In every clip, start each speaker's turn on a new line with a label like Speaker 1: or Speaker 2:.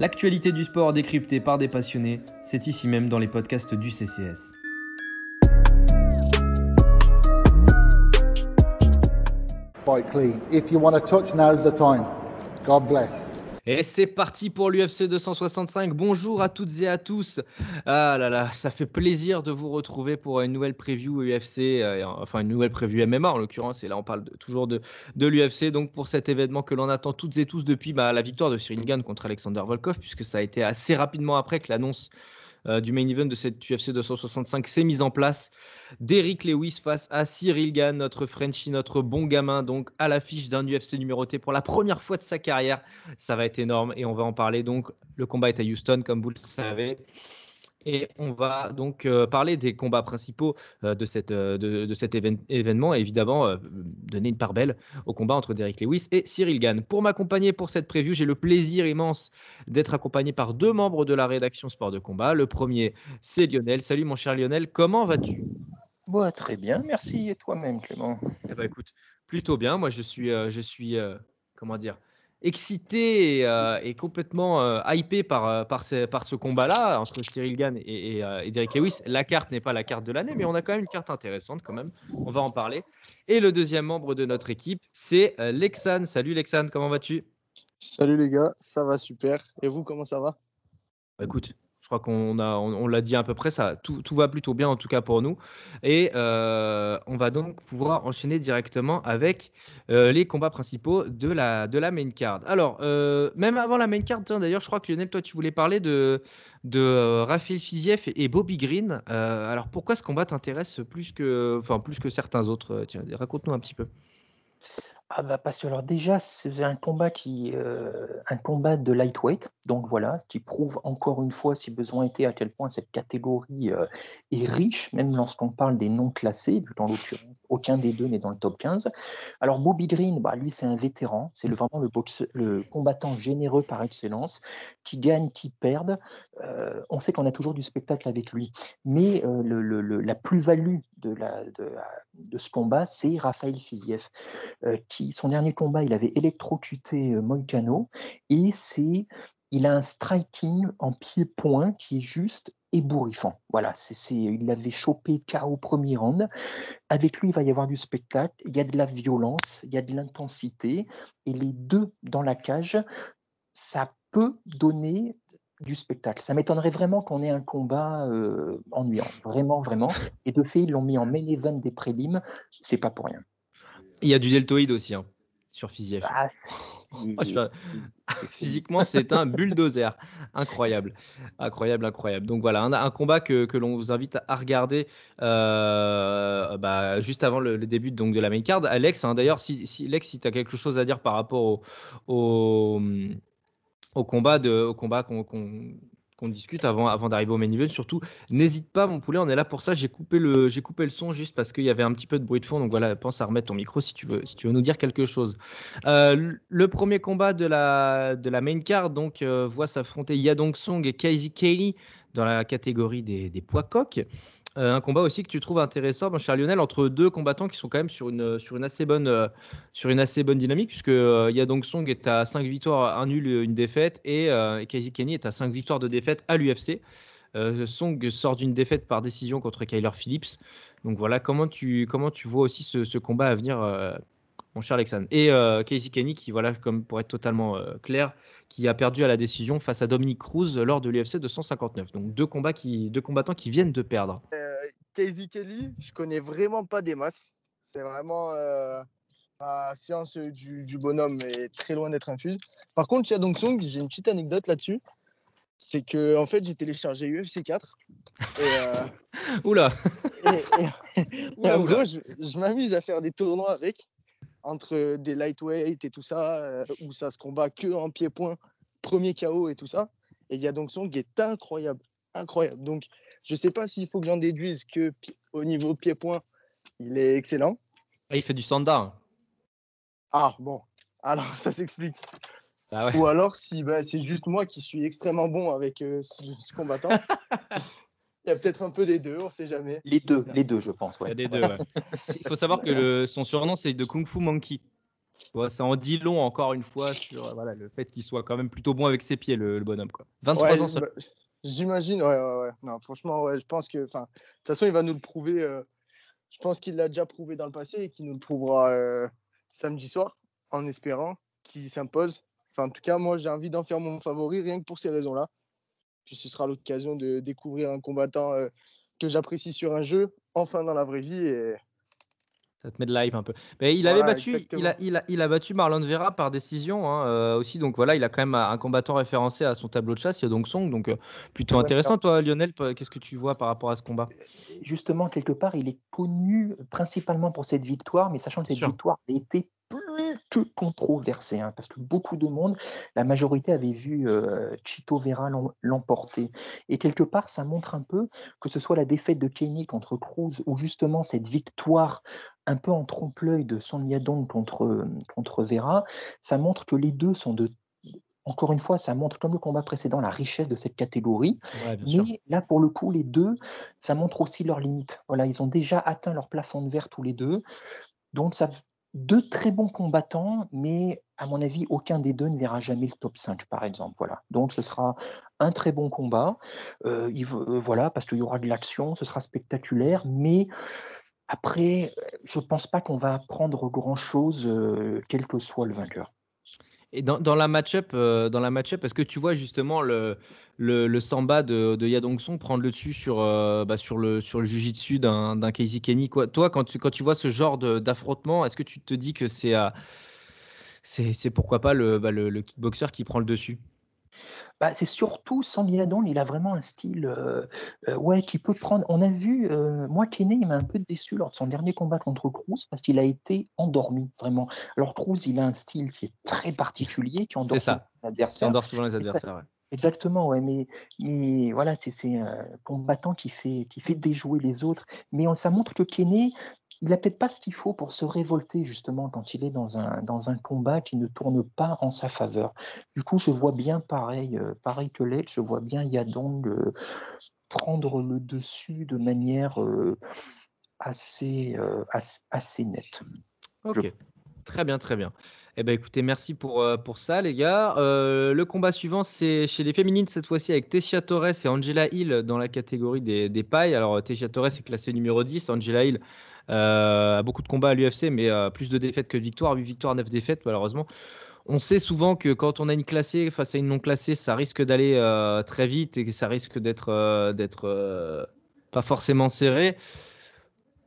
Speaker 1: L'actualité du sport décryptée par des passionnés, c'est ici même dans les podcasts du CCS.
Speaker 2: clean. If you want to touch, now's the time. God bless.
Speaker 1: Et c'est parti pour l'UFC 265. Bonjour à toutes et à tous. Ah là là, ça fait plaisir de vous retrouver pour une nouvelle preview UFC, euh, enfin une nouvelle preview MMA en l'occurrence. Et là, on parle toujours de, l'UFC. Donc pour cet événement que l'on attend toutes et tous depuis bah, la victoire de Cyril contre Alexander Volkov, puisque ça a été assez rapidement après que l'annonce euh, du main event de cette UFC 265 s'est mise en place. Derrick Lewis face à Cyril Gann, notre Frenchie, notre bon gamin, donc à l'affiche d'un UFC numéroté pour la première fois de sa carrière. Ça va être énorme et on va en parler. Donc, le combat est à Houston, comme vous le savez. Et on va donc euh, parler des combats principaux euh, de, cette, euh, de, cet événement et évidemment donner une part belle au combat entre Derek Lewis et Cyril Gann. Pour m'accompagner pour cette preview, j'ai le plaisir immense d'être accompagné par deux membres de la rédaction Sport de Combat. Le premier, c'est Lionel. Salut mon cher Lionel, comment vas-tu?
Speaker 3: Très bien, merci. Et toi-même, Clément?
Speaker 1: Eh ben, Écoute, plutôt bien. Moi, je suis, je suis comment dire excité et, euh, complètement euh, hypé par, euh, par, ce, par ce combat-là entre Cyril Gann et, et, Derek Lewis. La carte n'est pas la carte de l'année, mais on a quand même une carte intéressante quand même. On va en parler. Et le deuxième membre de notre équipe, c'est Lexan. Salut Lexan, comment vas-tu?
Speaker 4: Salut les gars, ça va super. Et vous, comment ça va?
Speaker 1: Bah, Écoute, je crois qu'on a, on, l'a dit à peu près, ça, tout, va plutôt bien en tout cas pour nous. Et euh, on va donc pouvoir enchaîner directement avec euh, les combats principaux de la, de la main card. Alors, euh, même avant la main card, d'ailleurs, je crois que Lionel, toi, tu voulais parler de, de Raphaël Fiziev et, Bobby Green. alors, pourquoi ce combat t'intéresse plus que, enfin, plus que certains autres Tiens, raconte-nous un petit peu.
Speaker 3: Ah bah alors déjà c'est un combat qui euh, un combat de lightweight. Donc voilà qui prouve encore une fois si besoin était à quel point cette catégorie euh, est riche même lorsqu'on parle des non classés vu dans l'occurrence aucun des deux n'est dans le top 15 alors Bobby Green bah lui c'est un vétéran. C'est vraiment le, boxe, le combattant généreux par excellence qui gagne qui perd. Euh, on sait qu'on a toujours du spectacle avec lui. Mais la plus-value de, la, de, de, ce combat c'est Raphaël Fiziev qui son dernier combat, il avait électrocuté euh, Moicano et c'est il a un striking en pied-point qui est juste ébouriffant. Voilà, c'est, il l'avait chopé KO premier round. Avec lui, il va y avoir du spectacle, il y a de la violence, il y a de l'intensité, et les deux dans la cage, ça peut donner du spectacle. Ça m'étonnerait vraiment qu'on ait un combat euh, ennuyant, vraiment, vraiment. Et de fait, ils l'ont mis en main event des prélims, c'est pas pour rien.
Speaker 1: Il y a du deltoïde aussi hein, sur Fiziev. Ah, Physiquement, c'est un bulldozer. Incroyable. Incroyable, incroyable. Donc voilà, un, combat que, que l'on vous invite à regarder euh, bah, juste avant le, début donc, de la main card. Alex, hein, d'ailleurs, si, si, Alex, si tu as quelque chose à dire par rapport au, au, au combat, de, au combat qu'on qu'on discute avant, d'arriver au main event. Surtout, n'hésite pas, mon poulet, on est là pour ça. J'ai coupé le, j'ai coupé le son juste parce qu'il y avait un petit peu de bruit de fond. Donc voilà, pense à remettre ton micro si tu veux, si tu veux nous dire quelque chose. Euh, le premier combat de la, de la main card donc euh, voit s'affronter Yadong Song et Casey Kelly dans la catégorie des, des poids coques. Euh, un combat aussi que tu trouves intéressant, mon cher Lionel, entre deux combattants qui sont quand même sur une, assez, bonne, euh, sur une assez bonne dynamique, puisque euh, Yadong Song est à 5 victoires, 1 nul, une défaite, et Casey Kenny est à 5 victoires de défaite à l'UFC. Song sort d'une défaite par décision contre Kyler Phillips. Donc voilà, comment tu, vois aussi ce combat à venir mon cher Alexandre. Et euh, Casey Kenny, qui, voilà, comme pour être totalement euh, clair, qui a perdu à la décision face à Dominique Cruz lors de l'UFC 259. Donc deux, combats qui, deux combattants qui viennent de perdre.
Speaker 4: Euh, Casey Kelly, je connais vraiment pas des masses. C'est vraiment la science du, bonhomme est très loin d'être infuse. Par contre, Chia Dong Song, j'ai une petite anecdote là-dessus. C'est que en fait, j'ai téléchargé UFC 4.
Speaker 1: Et, Oula
Speaker 4: et, en gros, je, je m'amuse à faire des tournois avec entre des lightweight et tout ça, euh, où ça se combat que en pied-point, premier KO et tout ça. Et il y a donc son qui est incroyable, incroyable. Donc, je ne sais pas s'il faut que j'en déduise que au niveau pied-point, il est excellent.
Speaker 1: Ah, il fait du standard.
Speaker 4: Ah, bon. Alors, ça s'explique. Ah Ou alors, si bah, c'est juste moi qui suis extrêmement bon avec euh, ce, combattant. Il y a peut-être un peu des deux, on ne sait jamais.
Speaker 3: Les deux, les deux, je pense.
Speaker 1: Il, y a des deux, Il faut savoir que le, son surnom, c'est de Kung Fu Monkey. ça en dit long encore une fois sur voilà, le fait qu'il soit quand même plutôt bon avec ses pieds, le, bonhomme. Quoi. 23 ans
Speaker 4: bah, J'imagine, ouais, ouais, ouais. Non, franchement, ouais, je pense que, de toute façon, il va nous le prouver. Euh, je pense qu'il l'a déjà prouvé dans le passé et qu'il nous le prouvera euh, samedi soir, en espérant qu'il s'impose. Enfin, en tout cas, moi, j'ai envie d'en faire mon favori, rien que pour ces raisons-là. Puis ce sera l'occasion de découvrir un combattant euh, que j'apprécie sur un jeu, enfin dans la vraie vie. Et
Speaker 1: ça te met de live un peu. Mais il avait battu, il a, il, a, il a, battu Marlon Vera par décision hein, euh, aussi. Donc voilà, il a quand même un combattant référencé à son tableau de chasse, il y a donc Song. Donc euh, plutôt intéressant, toi, Lionel. Qu'est-ce que tu vois par rapport à ce combat?
Speaker 3: Justement, quelque part, il est connu principalement pour cette victoire, mais sachant que cette victoire a été plus que controversée, hein, parce que beaucoup de monde, la majorité avait vu euh, Chito Vera l'emporter. Et quelque part, ça montre un peu que ce soit la défaite de Kenny contre Cruz ou justement cette victoire un peu en trompe-l'œil de Son Yadong contre, contre Vera, ça montre que les deux sont de encore une fois, ça montre, comme le combat précédent, la richesse de cette catégorie. mais là, pour le coup, les deux, ça montre aussi leurs limites. Voilà, ils ont déjà atteint leur plafond de verre tous les deux. Donc, ça, deux très bons combattants, mais à mon avis, aucun des deux ne verra jamais le top 5, par exemple. Voilà. Donc, ce sera un très bon combat. Euh, euh, voilà, parce qu'il y aura de l'action, ce sera spectaculaire, mais après, je ne pense pas qu'on va apprendre grand-chose, euh, quel que soit le vainqueur.
Speaker 1: Et dans, match-up, euh, dans la match est-ce que tu vois justement le, le, le samba de, de Yadong prendre le dessus sur, euh, bah, sur le, sur le jujitsu d'un, d'un Casey Kenny? Quoi. Toi, quand tu, quand tu vois ce genre d'affrontement, est-ce que tu te dis que c'est pourquoi pas le, bah, le, le kickboxer qui prend le dessus?
Speaker 3: Bah, c'est surtout Sandy il a vraiment un style euh, euh, ouais, qui peut prendre. On a vu, euh, moi, Kenny, il m'a un peu déçu lors de son dernier combat contre Cruz parce qu'il a été endormi, vraiment. Alors, Cruz, il a un style qui est très particulier, qui endort
Speaker 1: ça. les adversaires. Qui endort souvent les adversaires,
Speaker 3: Exactement, ouais, mais, mais voilà, c'est un combattant qui fait, qui fait déjouer les autres. Mais ça montre que Kenny, il n'a peut-être pas ce qu'il faut pour se révolter justement quand il est dans un, dans un combat qui ne tourne pas en sa faveur. Du coup, je vois bien pareil, euh, pareil que Led, je vois bien Yadong euh, prendre le dessus de manière euh, assez, assez, nette.
Speaker 1: Ok. Très bien, très bien. Eh ben, écoutez, merci pour, pour ça, les gars. le combat suivant, c'est chez les féminines, cette fois-ci, avec Tessia Torres et Angela Hill dans la catégorie des, des pailles. Alors, Tessia Torres est classée numéro 10, Angela Hill euh, beaucoup de combats à l'UFC, mais euh, plus de défaites que de victoires. 8 victoires, 9 défaites, malheureusement. On sait souvent que quand on a une classée face à une non classée, ça risque d'aller euh, très vite et ça risque d'être pas forcément serré.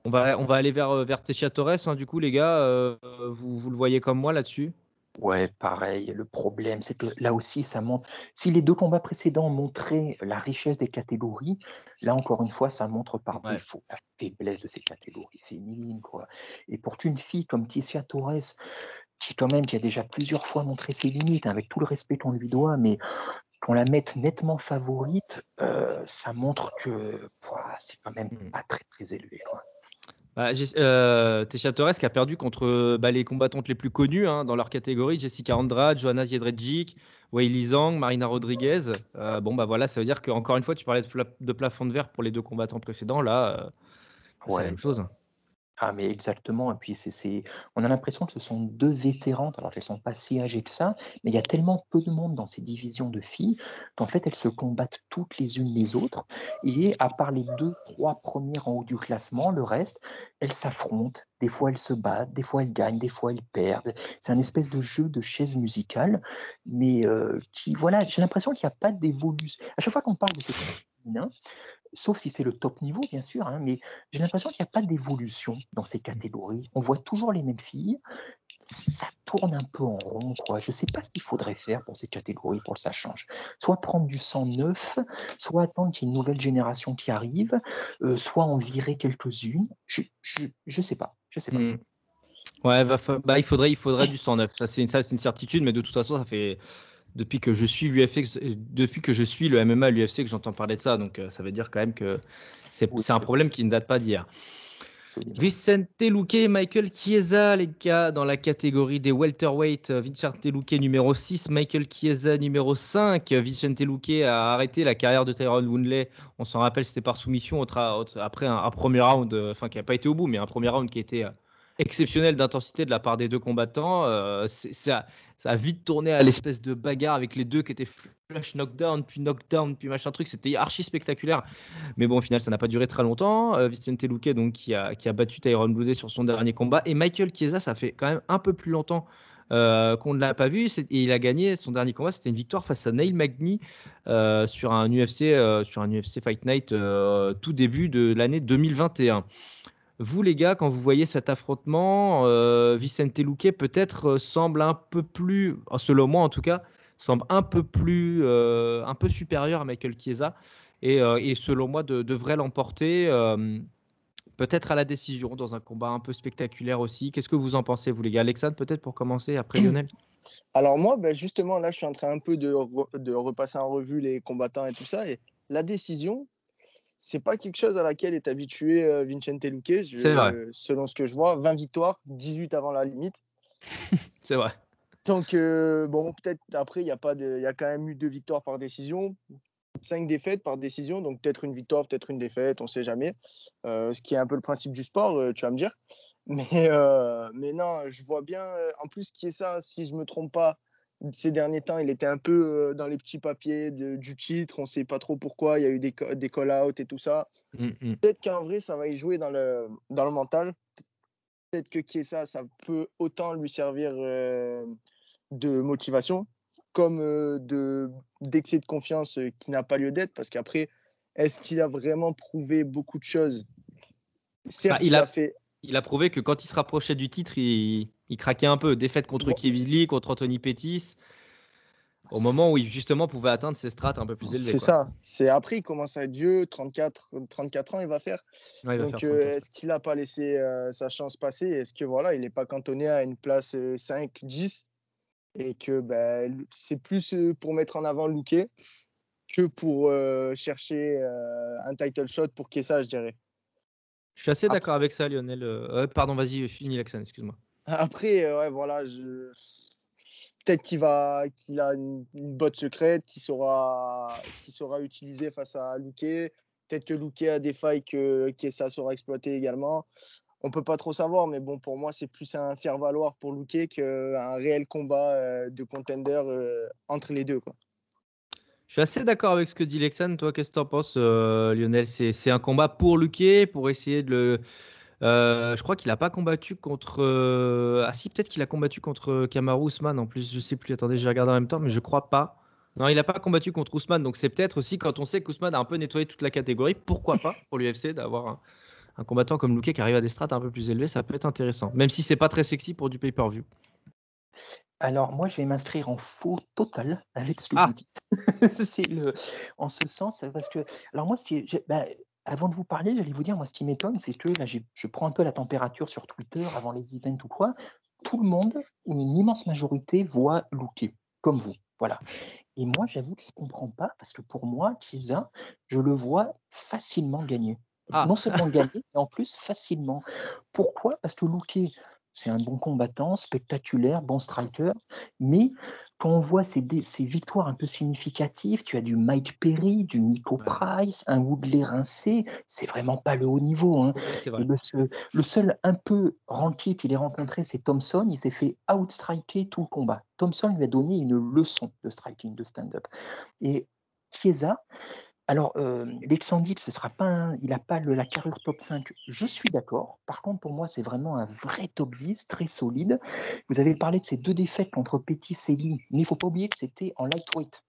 Speaker 1: On va, on va aller vers, vers Torres, hein, du coup, les gars. vous, vous le voyez comme moi là-dessus?
Speaker 3: Ouais, pareil. Le problème, c'est que là aussi, ça montre. Si les deux combats précédents montraient la richesse des catégories, là encore une fois, ça montre par défaut la faiblesse de ces catégories féminines, quoi. Et pour qu'une fille comme Ticia Torres, qui quand même qui a déjà plusieurs fois montré ses limites, avec tout le respect qu'on lui doit, mais qu'on la mette nettement favorite, euh, ça montre que c'est quand même mmh. pas très très élevé, quoi.
Speaker 1: Bah, euh, Torres qui a perdu contre bah, les combattantes les plus connues hein, dans leur catégorie Jessica Andrade, Johanna Jedrzejczyk, Wei Zhang, Marina Rodriguez. Euh, bon, bah voilà, ça veut dire qu'encore une fois, tu parlais de, plafond de verre pour les deux combattants précédents. Là, euh, c'est la même chose.
Speaker 3: Ah, mais exactement. Et puis, c'est, on a l'impression que ce sont deux vétérantes, alors qu'elles ne sont pas si âgées que ça, mais il y a tellement peu de monde dans ces divisions de filles qu'en fait, elles se combattent toutes les unes les autres. Et à part les deux, trois premières en haut du classement, le reste, elles s'affrontent. Des fois, elles se battent, des fois, elles gagnent, des fois, elles perdent. C'est un espèce de jeu de chaise musicale, mais euh, qui, voilà, j'ai l'impression qu'il n'y a pas d'évolution. À chaque fois qu'on parle de ce féminin, sauf si c'est le top niveau, bien sûr, hein, mais j'ai l'impression qu'il n'y a pas d'évolution dans ces catégories. On voit toujours les mêmes filles. Ça tourne un peu en rond, quoi. Je ne sais pas ce qu'il faudrait faire pour ces catégories pour que ça change. Soit prendre du sang neuf, soit attendre qu'il y ait une nouvelle génération qui arrive, euh, soit en virer quelques-unes. Je ne sais pas. Je sais pas. Hmm.
Speaker 1: Ouais, bah, il, faudrait, il faudrait du sang neuf. Ça, c'est une, une certitude, mais de toute façon, ça fait depuis que je suis l'UFC, depuis que je suis le MMA l'UFC que j'entends parler de ça. Donc euh, ça veut dire quand même que c'est un problème qui ne date pas d'hier. Vicente Luque et Michael Chiesa, les gars, dans la catégorie des welterweight. Vicente Luque numéro 6, Michael Chiesa numéro 5. Vicente Luque a arrêté la carrière de Tyrone Woodley. On s'en rappelle, c'était par soumission après un, premier round, euh, enfin qui n'a pas été au bout, mais un premier round qui était exceptionnelle d'intensité de la part des deux combattants. Euh, ça, ça a vite tourné à l'espèce de bagarre avec les deux qui étaient flash knockdown, puis knockdown, puis machin truc. C'était archi spectaculaire. Mais bon, au final, ça n'a pas duré très longtemps. Euh, Vicente donc, qui a, qui a battu Tyrone Bloodé sur son dernier combat. Et Michael Chiesa, ça fait quand même un peu plus longtemps euh, qu'on ne l'a pas vu. Et il a gagné son dernier combat, c'était une victoire face à Neil Magny euh, sur, un UFC, euh, sur un UFC Fight Night tout début de l'année 2021. Vous, les gars, quand vous voyez cet affrontement, Vicente Luque peut-être semble un peu plus, selon moi en tout cas, semble un peu plus, un peu supérieur à Michael Chiesa. Et, et selon moi, devrait l'emporter peut-être à la décision dans un combat un peu spectaculaire aussi. Qu'est-ce que vous en pensez, vous les gars? Alexandre, peut-être pour commencer, après Lionel
Speaker 4: Alors moi, ben justement, là, je suis en train un peu de, de, repasser en revue les combattants et tout ça. Et la décision, c'est pas quelque chose à laquelle est habitué euh, Vincente Luque. selon ce que je vois, 20 victoires, 18 avant la limite.
Speaker 1: c'est vrai.
Speaker 4: Donc, euh, bon, peut-être après, il y, a pas de, y a quand même eu deux victoires par décision cinq défaites par décision, donc peut-être une victoire, peut-être une défaite, on ne sait jamais. Euh, ce qui est un peu le principe du sport, tu vas me dire. Mais, mais non, je vois bien. en plus, qui est ça, si je ne me trompe pas, ces derniers temps, il était un peu dans les petits papiers du titre. On ne sait pas trop pourquoi. Il y a eu des, des call-outs et tout ça. Mmh, mmh. Peut-être qu'en vrai, ça va y jouer dans le, dans le mental. Peut-être que qui est ça, peut autant lui servir de motivation comme de d'excès de confiance qui n'a pas lieu d'être parce qu'après est-ce qu'il a vraiment prouvé beaucoup de choses?
Speaker 1: Certes, il, a, fait il a prouvé que quand il se rapprochait du titre, il, il craquait un peu. Défaite contre bon. Kevin Lee, contre Anthony Pettis. Au moment où il justement pouvait atteindre ses strates un peu plus élevées.
Speaker 4: C'est ça. C'est après, il commence à être vieux, 34, 34 ans, il va faire. Donc, est-ce qu'il n'a pas laissé sa chance passer? Est-ce que voilà, il n'est pas cantonné à une place 5, 10 et que ben, c'est plus pour mettre en avant Luque que pour chercher un title shot pour Kessa, je dirais.
Speaker 1: Je suis assez d'accord avec ça, Lionel. pardon, vas-y, finis l'accent, excuse-moi.
Speaker 4: Après, ouais, voilà, peut-être qu'il va, qu'il a une, botte secrète qui sera, qui sera utilisée face à Luque. Peut-être que Luque a des failles que Kessa saura exploiter également on peut pas trop savoir, mais bon, pour moi, c'est plus un faire-valoir pour Luque qu'un réel combat euh, de contender euh, entre les deux. Quoi.
Speaker 1: Je suis assez d'accord avec ce que dit Lexan. Toi, qu'est-ce que tu en penses, euh, Lionel? C'est, un combat pour Luque, pour essayer de le. Je crois qu'il n'a pas combattu contre. Ah, si, peut-être qu'il a combattu contre Kamaru Ousmane en plus. Je sais plus. Attendez, je vais regarder en même temps, mais je crois pas. Non, il n'a pas combattu contre Ousmane, donc c'est peut-être aussi quand on sait qu'Ousmane a un peu nettoyé toute la catégorie, pourquoi pas pour l'UFC d'avoir un, un combattant comme Luque qui arrive à des strates un peu plus élevées, ça peut être intéressant, même si c'est pas très sexy pour du pay-per-view.
Speaker 3: Alors moi, je vais m'inscrire en faux total avec ce que
Speaker 1: ah.
Speaker 3: vous dites. c'est le, en ce sens, parce que, alors moi, bah, avant de vous parler, j'allais vous dire, moi, ce qui m'étonne, c'est que là, je prends un peu la température sur Twitter avant les events ou quoi. Tout le monde, une immense majorité, voit Luque, comme vous. Voilà. Et moi, j'avoue que je ne comprends pas, parce que pour moi, Chiesa, je le vois facilement gagner. Ah. Non seulement gagner, mais en plus facilement. Pourquoi? Parce que Luque, c'est un bon combattant, spectaculaire, bon striker, mais quand on voit ces, victoires un peu significatives, tu as du Mike Perry, du Nico Price, un Woodley rincé, c'est vraiment pas le haut niveau. Hein. le, seul, un peu ranké qu'il ait rencontré, c'est Thompson. Il s'est fait outstriker tout le combat. Thompson lui a donné une leçon de striking, de stand-up. Et Chiesa, alors, euh, ce sera pas il n'a pas la carrure top 5, je suis d'accord. Par contre, pour moi, c'est vraiment un vrai top 10, très solide. Vous avez parlé de ces deux défaites contre Petit et Lee, mais il ne faut pas oublier que c'était en lightweight.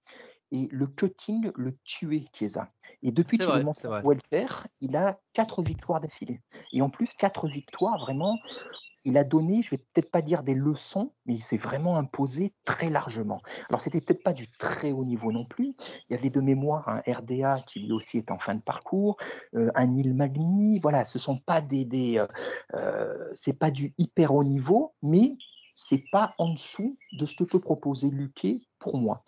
Speaker 3: Et le cutting le tuait, Chiesa. Et depuis qu'il est monté welter, il a quatre victoires d'affilée. Et en plus, quatre victoires vraiment il a donné, je vais peut-être pas dire des leçons, mais il s'est vraiment imposé très largement. Alors c'était peut-être pas du très haut niveau non plus. Il y avait de mémoire un RDA qui lui aussi est en fin de parcours, euh, un Il Magni. Voilà, ce sont pas des, des euh, euh, c'est pas du hyper haut niveau, mais c'est pas en dessous de ce que peut proposer Luque pour moi.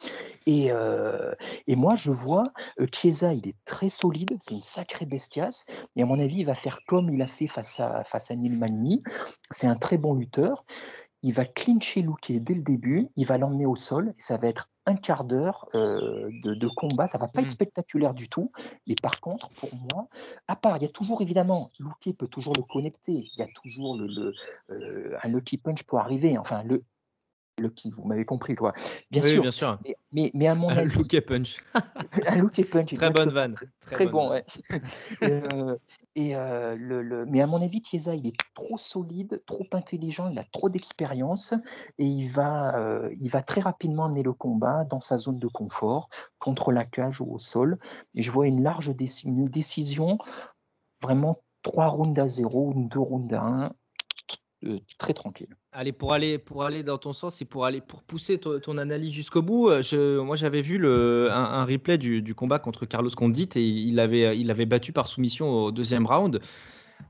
Speaker 3: Et, euh, et moi, je vois euh, Chiesa, il est très solide, c'est une sacrée bestiace, et à mon avis, il va faire comme il a fait face à, face à Neil Magny. C'est un très bon lutteur. il va clincher Luque dès le début, il va l'emmener au sol, et ça va être un quart d'heure euh, de, combat. Ça va pas être mmh. spectaculaire du tout, mais par contre, pour moi, à part, il y a toujours évidemment, Luque peut toujours le connecter, il y a toujours le, euh, un lucky punch pour arriver. Enfin, le, Lucky, vous m'avez compris, quoi.
Speaker 1: Bien sûr. Bien sûr.
Speaker 3: Mais, mais, à mon
Speaker 1: un avis. punch.
Speaker 3: un look punch.
Speaker 1: Très bonne vanne.
Speaker 3: Très, bon, ouais. Euh, et euh, le, mais à mon avis, Chiesa, il est trop solide, trop intelligent, il a trop d'expérience et il va, euh, il va très rapidement amener le combat dans sa zone de confort, contre la cage ou au sol. Et je vois une large une décision, vraiment trois rounds à zéro, deux rounds à un, très tranquille.
Speaker 1: Allez, pour aller, pour aller dans ton sens et pour, aller, pour pousser ton, analyse jusqu'au bout, euh, je, moi j'avais vu le, un, replay du, combat contre Carlos Condit et il avait, il avait battu par soumission au deuxième round.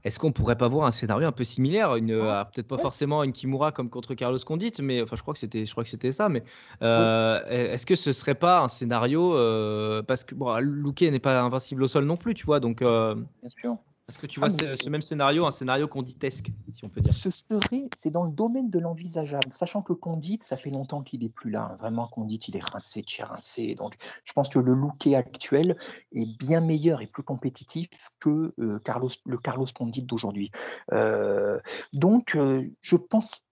Speaker 1: Est-ce qu'on pourrait pas voir un scénario un peu similaire, une, peut-être pas forcément une Kimura comme contre Carlos Condit, mais enfin je crois que c'était, je crois que c'était ça. Mais euh, est-ce que ce serait pas un scénario euh, parce que bon, Luque n'est pas invincible au sol non plus, tu vois, donc. Bien sûr. Est-ce que tu vois ah, ce, même scénario, un scénario conditesque, si on peut dire
Speaker 3: Ce serait, c'est dans le domaine de l'envisageable, sachant que Condit, ça fait longtemps qu'il n'est plus là. Hein. Vraiment, Condit, il est rincé, de rincé. Donc, je pense que le looké actuel est bien meilleur et plus compétitif que euh, Carlos, le Carlos Condit d'aujourd'hui. Euh, donc, euh, je pense,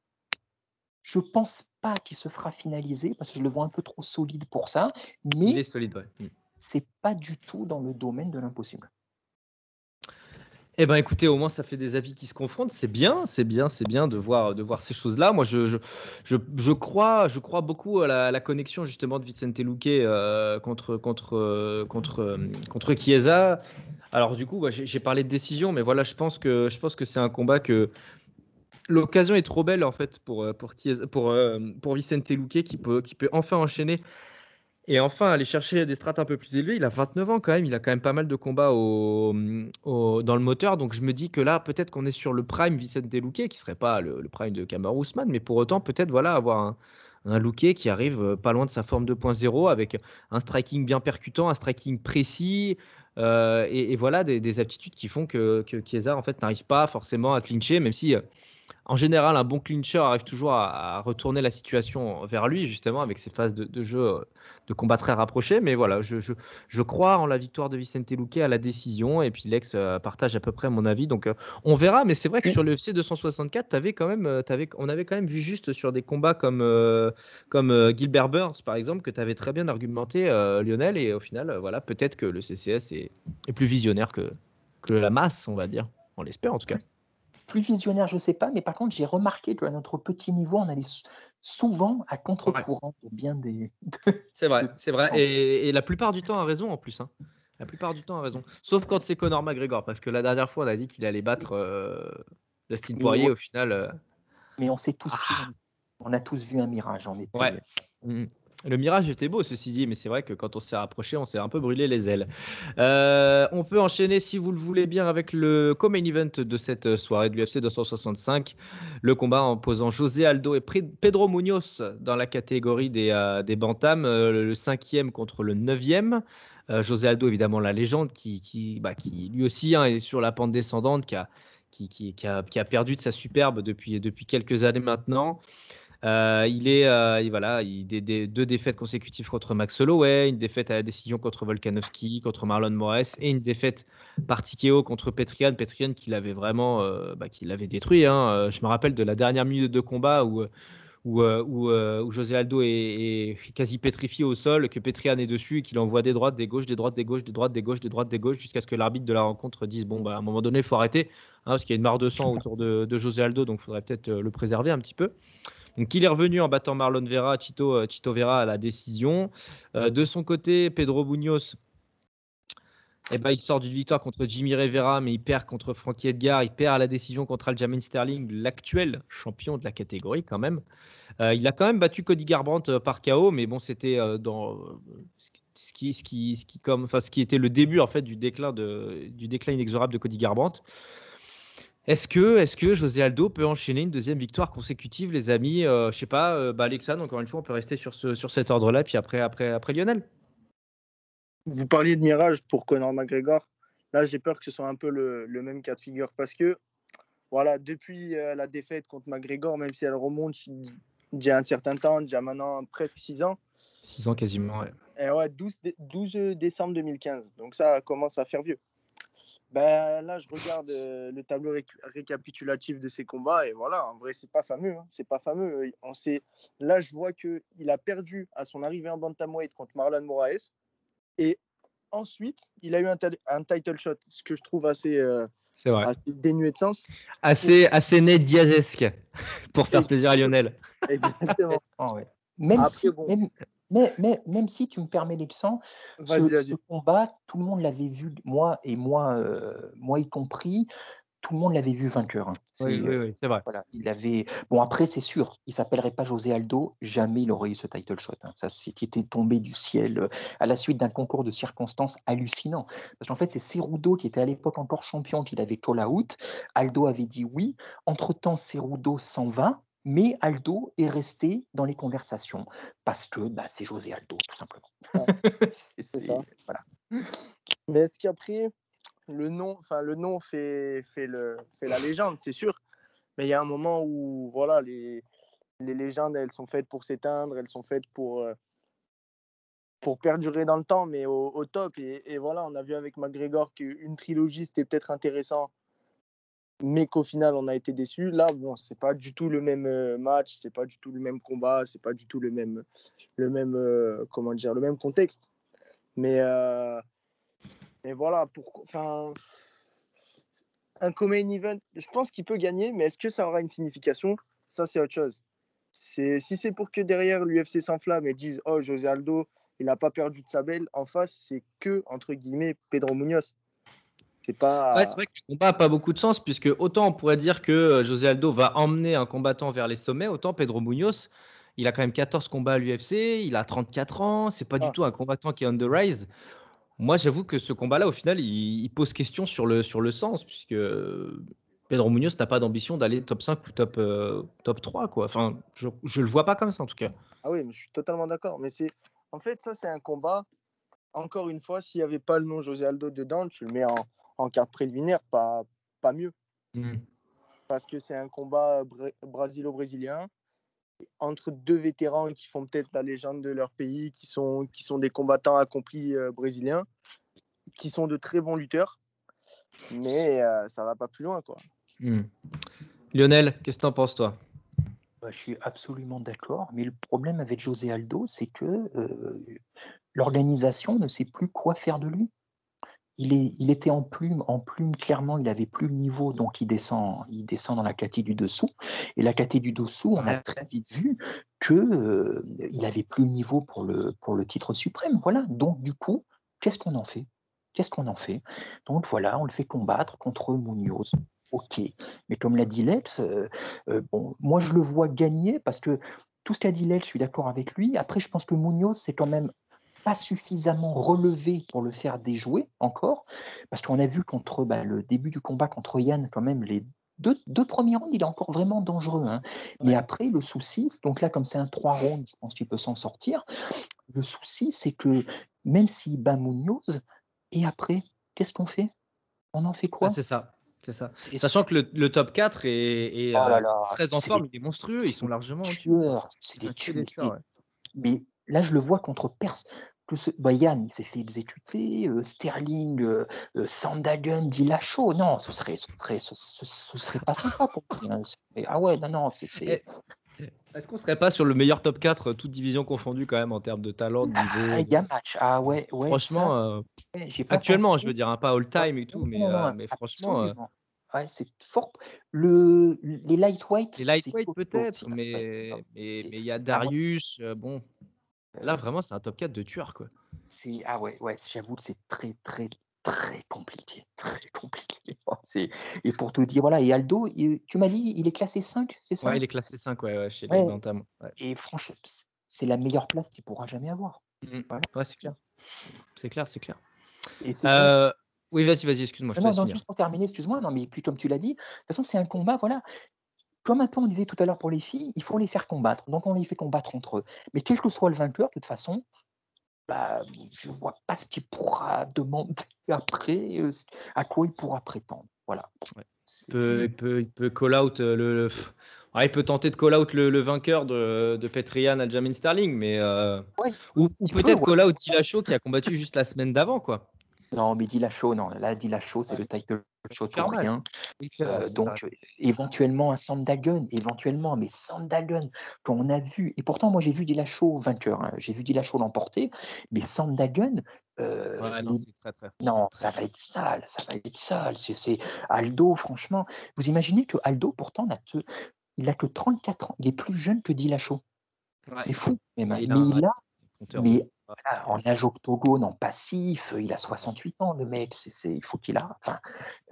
Speaker 3: je pense pas qu'il se fera finaliser parce que je le vois un peu trop solide pour ça. Mais
Speaker 1: il est solide, ouais. Mm.
Speaker 3: C'est pas du tout dans le domaine de l'impossible.
Speaker 1: Eh ben écoutez, au moins ça fait des avis qui se confrontent. C'est bien, c'est bien, c'est bien de voir, de voir ces choses-là. Moi, je, je, je, crois, je crois beaucoup à la, connexion justement de Vicente Luque euh, contre, contre, euh, contre, euh, contre Chiesa. Alors du coup, j'ai parlé de décision, mais voilà, je pense que, je pense que c'est un combat que l'occasion est trop belle en fait pour, pour, pour, pour Vicente Luque qui peut, qui peut enfin enchaîner et enfin, aller chercher des strates un peu plus élevées. Il a 29 ans quand même. Il a quand même pas mal de combats dans le moteur. Donc je me dis que là, peut-être qu'on est sur le prime Vicente Luque, qui serait pas le, prime de Kamar Ousmane, mais pour autant, peut-être voilà, avoir un, un qui arrive euh, pas loin de sa forme 2.0 avec un striking bien percutant, un striking précis. Euh, et, voilà des, aptitudes qui font que, que Chiesa en fait n'arrive pas forcément à clincher, même si euh, en général, un bon clincher arrive toujours à, retourner la situation vers lui, justement, avec ses phases de, jeu euh, de combat très rapprochées. Mais voilà, je, je, crois en la victoire de Vicente Luque à la décision. Et puis Lex euh, partage à peu près mon avis. Donc euh, on verra. Mais c'est vrai que sur le FC 264, avais quand même, avais, on avait quand même vu juste sur des combats comme, comme Gilbert Burns, par exemple, que tu avais très bien argumenté, Lionel. Et au final, voilà, peut-être que le CCS est, est plus visionnaire que, que la masse, on va dire. On l'espère en tout cas
Speaker 3: plus visionnaire, je ne sais pas, mais par contre, j'ai remarqué qu'à notre petit niveau, on allait souvent à contre-courant de bien des.
Speaker 1: c'est vrai, c'est vrai. Et, la plupart du temps, a raison en plus. Hein. La plupart du temps, a raison. Sauf quand c'est Conor McGregor, parce que la dernière fois, on a dit qu'il allait battre euh, Dustin Poirier, au final. Euh,
Speaker 3: mais on sait tous, ah. on a tous vu un mirage. On était...
Speaker 1: Ouais. Mmh. Le mirage était beau, ceci dit, mais c'est vrai que quand on s'est rapproché, on s'est un peu brûlé les ailes. Euh, on peut enchaîner, si vous le voulez bien, avec le co-main event de cette soirée de l'UFC 265. Le combat en posant José Aldo et Pedro Munoz dans la catégorie des, euh, des bantams, euh, le cinquième contre le neuvième. José Aldo, évidemment, la légende qui, qui, bah, lui aussi hein, est sur la pente descendante, qui a, qui, qui a perdu de sa superbe depuis, depuis quelques années maintenant. Euh, il est, euh, voilà, il deux défaites consécutives contre Max Holloway, une défaite à la décision contre Volkanovski, contre Marlon Moraes, et une défaite par TKO contre Petrian. Petrian qui l'avait vraiment, euh, bah, qui l'avait détruit. Hein. Je me rappelle de la dernière minute de combat où où, où, José Aldo est, quasi pétrifié au sol, que Petrian est dessus et qu'il envoie des droites, des gauches, des droites, des gauches, des droites, des gauches, des droites, des gauches, jusqu'à ce que l'arbitre de la rencontre dise bon, bah, à un moment donné, il faut arrêter, hein, parce qu'il y a une mare de sang autour de, de José Aldo, donc il faudrait peut-être le préserver un petit peu. Donc il est revenu en battant Marlon Vera, Tito, euh, Tito Vera à la décision. Euh, de son côté, Pedro Munoz, eh ben, il sort d'une victoire contre Jimmy Rivera, mais il perd contre Frankie Edgar. Il perd à la décision contre Aljamain Sterling, l'actuel champion de la catégorie quand même. Euh, il a quand même battu Cody Garbrandt par KO, mais bon, c'était dans ce qui, ce qui, ce qui, comme, enfin, ce qui était le début en fait du déclin, de, du déclin inexorable de Cody Garbrandt. Est-ce que, est que José Aldo peut enchaîner une deuxième victoire consécutive, les amis euh, Je sais pas, euh, bah encore une fois, on peut rester sur, ce, sur cet ordre-là, puis après, après, après Lionel.
Speaker 4: Vous parliez de mirage pour Conor McGregor. Là, j'ai peur que ce soit un peu le, même cas de figure parce que voilà, depuis la défaite contre McGregor, même si elle remonte déjà un certain temps, déjà maintenant presque 6 ans.
Speaker 1: 6 ans quasiment, ouais.
Speaker 4: Et ouais, 12, 12 décembre 2015. Donc ça commence à faire vieux. Ben, là, je regarde le tableau récapitulatif de ces combats et voilà, en vrai, c'est pas fameux. Hein. C'est pas fameux. On sait... Là, je vois qu'il a perdu à son arrivée en bantamweight contre Marlon Moraes et ensuite, il a eu un, un title shot, ce que je trouve assez,
Speaker 1: vrai.
Speaker 4: dénué de sens.
Speaker 1: Assez, assez né diazesque pour faire plaisir à Lionel.
Speaker 4: Exactement.
Speaker 3: Ah même, si, mais, mais, même si tu me permets l'exemple, ce, ce, combat, tout le monde l'avait vu, moi et moi, euh, moi y compris, tout le monde l'avait vu vainqueur. Hein.
Speaker 1: Oui, oui, oui c'est vrai.
Speaker 3: Voilà, il avait. Bon, après, c'est sûr, il s'appellerait pas José Aldo, jamais il aurait eu ce title shot. Hein. Ça, c'est qui était tombé du ciel euh, à la suite d'un concours de circonstances hallucinant. Parce qu'en fait, c'est Cerudo qui était à l'époque encore champion qui l'avait call out. Aldo avait dit oui. Entre-temps, Cerudo s'en va mais Aldo est resté dans les conversations parce que bah, c'est José Aldo, tout simplement.
Speaker 4: c'est ça. Voilà. Mais est-ce qu'après, le nom, enfin le nom fait, fait, le, fait la légende, c'est sûr. Mais il y a un moment où voilà, les, les légendes, elles sont faites pour s'éteindre, elles sont faites pour, euh, pour perdurer dans le temps, mais au, au top. Et, et, voilà, on a vu avec McGregor qu'une trilogie, c'était peut-être intéressant mais qu'au final on a été déçu. Là, bon, c'est pas du tout le même euh, match, c'est pas du tout le même combat, c'est pas du tout le même, le même, euh, comment dire, le même contexte. Mais, euh, mais voilà, enfin, un main event, je pense qu'il peut gagner, mais est-ce que ça aura une signification? Ça, c'est autre chose. C'est si c'est pour que derrière l'UFC s'enflamme et dise oh José Aldo, il n'a pas perdu de sa belle, en face, c'est que entre guillemets Pedro Munoz. C'est pas.
Speaker 1: Ouais, c'est vrai que le combat n'a pas beaucoup de sens, puisque autant on pourrait dire que euh, José Aldo va emmener un combattant vers les sommets, autant Pedro Munoz, il a quand même 14 combats à l'UFC, il a 34 ans, c'est pas du ah. tout un combattant qui est on the rise. Moi, j'avoue que ce combat-là, au final, il, pose question sur le, sur le sens, puisque Pedro Munoz n'a pas d'ambition d'aller top 5 ou top, euh, top 3. Quoi. Enfin, je ne le vois pas comme ça, en tout cas.
Speaker 4: Ah oui, mais je suis totalement d'accord. Mais c'est en fait, ça, c'est un combat. Encore une fois, s'il n'y avait pas le nom José Aldo dedans, tu le mets en, en carte préliminaire, pas, pas mieux. Hmm. Parce que c'est un combat brasilo-brésilien entre deux vétérans qui font peut-être la légende de leur pays, qui sont, qui sont des combattants accomplis euh, brésiliens, qui sont de très bons lutteurs, mais euh, ça va pas plus loin. quoi.
Speaker 1: Hmm. Lionel, qu'est-ce que tu en penses, toi?
Speaker 3: Bah, Je suis absolument d'accord, mais le problème avec José Aldo, c'est que euh, l'organisation ne sait plus quoi faire de lui il, était en plume, en plume, clairement, il avait plus le niveau, donc il descend, il descend dans la catégorie du dessous. Et la catégorie du dessous, on a très vite vu qu'il euh, il avait plus le niveau pour le, pour le titre suprême. Voilà. Donc, du coup, qu'est-ce qu'on en fait? Qu'est-ce qu'on en fait? Donc voilà, on le fait combattre contre Munoz. Ok. Mais comme l'a dit Lex, euh, euh, bon, moi je le vois gagner parce que tout ce qu'a dit Lex, je suis d'accord avec lui. Après, je pense que Munoz, c'est quand même pas suffisamment relevé pour le faire déjouer encore, parce qu'on a vu contre bah, le début du combat contre Yann, quand même, les deux, deux premiers rounds, il est encore vraiment dangereux. Hein. Mais après, le souci, donc là, comme c'est un trois rounds, je pense qu'il peut s'en sortir. Le souci, c'est que même s'il bat Munoz, et après, qu'est-ce qu'on fait? On en fait quoi?
Speaker 1: C'est ça. C'est ça. Sachant que le, top 4 est, est oh euh, très en forme, il est monstrueux, ils sont largement
Speaker 3: tueurs. C'est des tueurs. Mais là, je le vois contre Perse ce, bah, Yann, il s'est fait exécuter, euh, Sterling, euh, euh, Sandagen, Dilacho, non, ce serait, ce serait, ce, serait pas sympa pour lui. Hein. Ah ouais, non, non, c'est.
Speaker 1: Eh, est-ce qu'on serait pas sur le meilleur top 4, toute division confondue quand même en termes de talent, de
Speaker 3: ah, niveau? Ah, il y a match, ah ouais, ouais.
Speaker 1: Franchement, actuellement, je veux dire, hein, pas all time et tout, mais, mais franchement.
Speaker 3: Ouais, c'est fort. Le, les lightweight.
Speaker 1: Les lightweight peut-être, mais il mais, y a Darius, bon. Là, vraiment, c'est un top 4 de tueur, quoi.
Speaker 3: Ah ouais, ouais j'avoue que c'est très, très, très compliqué. Très compliqué. Oh, et pour te dire, voilà, et Aldo, tu m'as dit, il est classé 5, c'est ça?
Speaker 1: Ouais, il est classé 5, ouais, chez les Bantam.
Speaker 3: Et franchement, c'est la meilleure place qu'il pourra jamais avoir.
Speaker 1: Mmh. Ouais, c'est clair. C'est clair, c'est clair. Euh, oui, vas-y, vas-y, excuse-moi.
Speaker 3: Non, non, juste pour terminer, excuse-moi, non, mais puis comme tu l'as dit, de toute façon, c'est un combat, voilà comme un peu on disait tout à l'heure pour les filles, il faut les faire combattre. Donc on les fait combattre entre eux. Mais quel que soit le vainqueur, de toute façon, bah, je ne vois pas ce qu'il pourra demander après, euh, à quoi il pourra prétendre. Voilà.
Speaker 1: Il peut, il peut, il peut call out le. le-. Ah, il peut tenter de call out le, le vainqueur de, de Petrian à Jamin Sterling, mais. euh,
Speaker 3: Ouais,
Speaker 1: ou peut-être
Speaker 3: ouais.
Speaker 1: call out Dillashaw qui a combattu juste la semaine d'avant, quoi.
Speaker 3: Non, mais Dillashaw, non. Là, Dillashaw, c'est le title shot pour rien. Euh, donc, euh, éventuellement un Sandagun, éventuellement, mais Sandagun, qu'on a vu, et pourtant, moi, j'ai vu Dillashaw vainqueur, hein, j'ai vu Dillashaw l'emporter, mais Sandagun, euh,
Speaker 1: Ouais, non,
Speaker 3: les-
Speaker 1: c'est très très fort.
Speaker 3: non, ça va être sale, ça va être sale. C'est Aldo, franchement. Vous imaginez que Aldo, pourtant, n'a que, il a que 34 ans, il est plus jeune que Dillashaw.
Speaker 1: Ouais.
Speaker 3: C'est fou, même. Mais
Speaker 1: un
Speaker 3: il a, mais voilà, en âge octogone, en passif, il a 68 ans, le mec. c'est il faut qu'il a.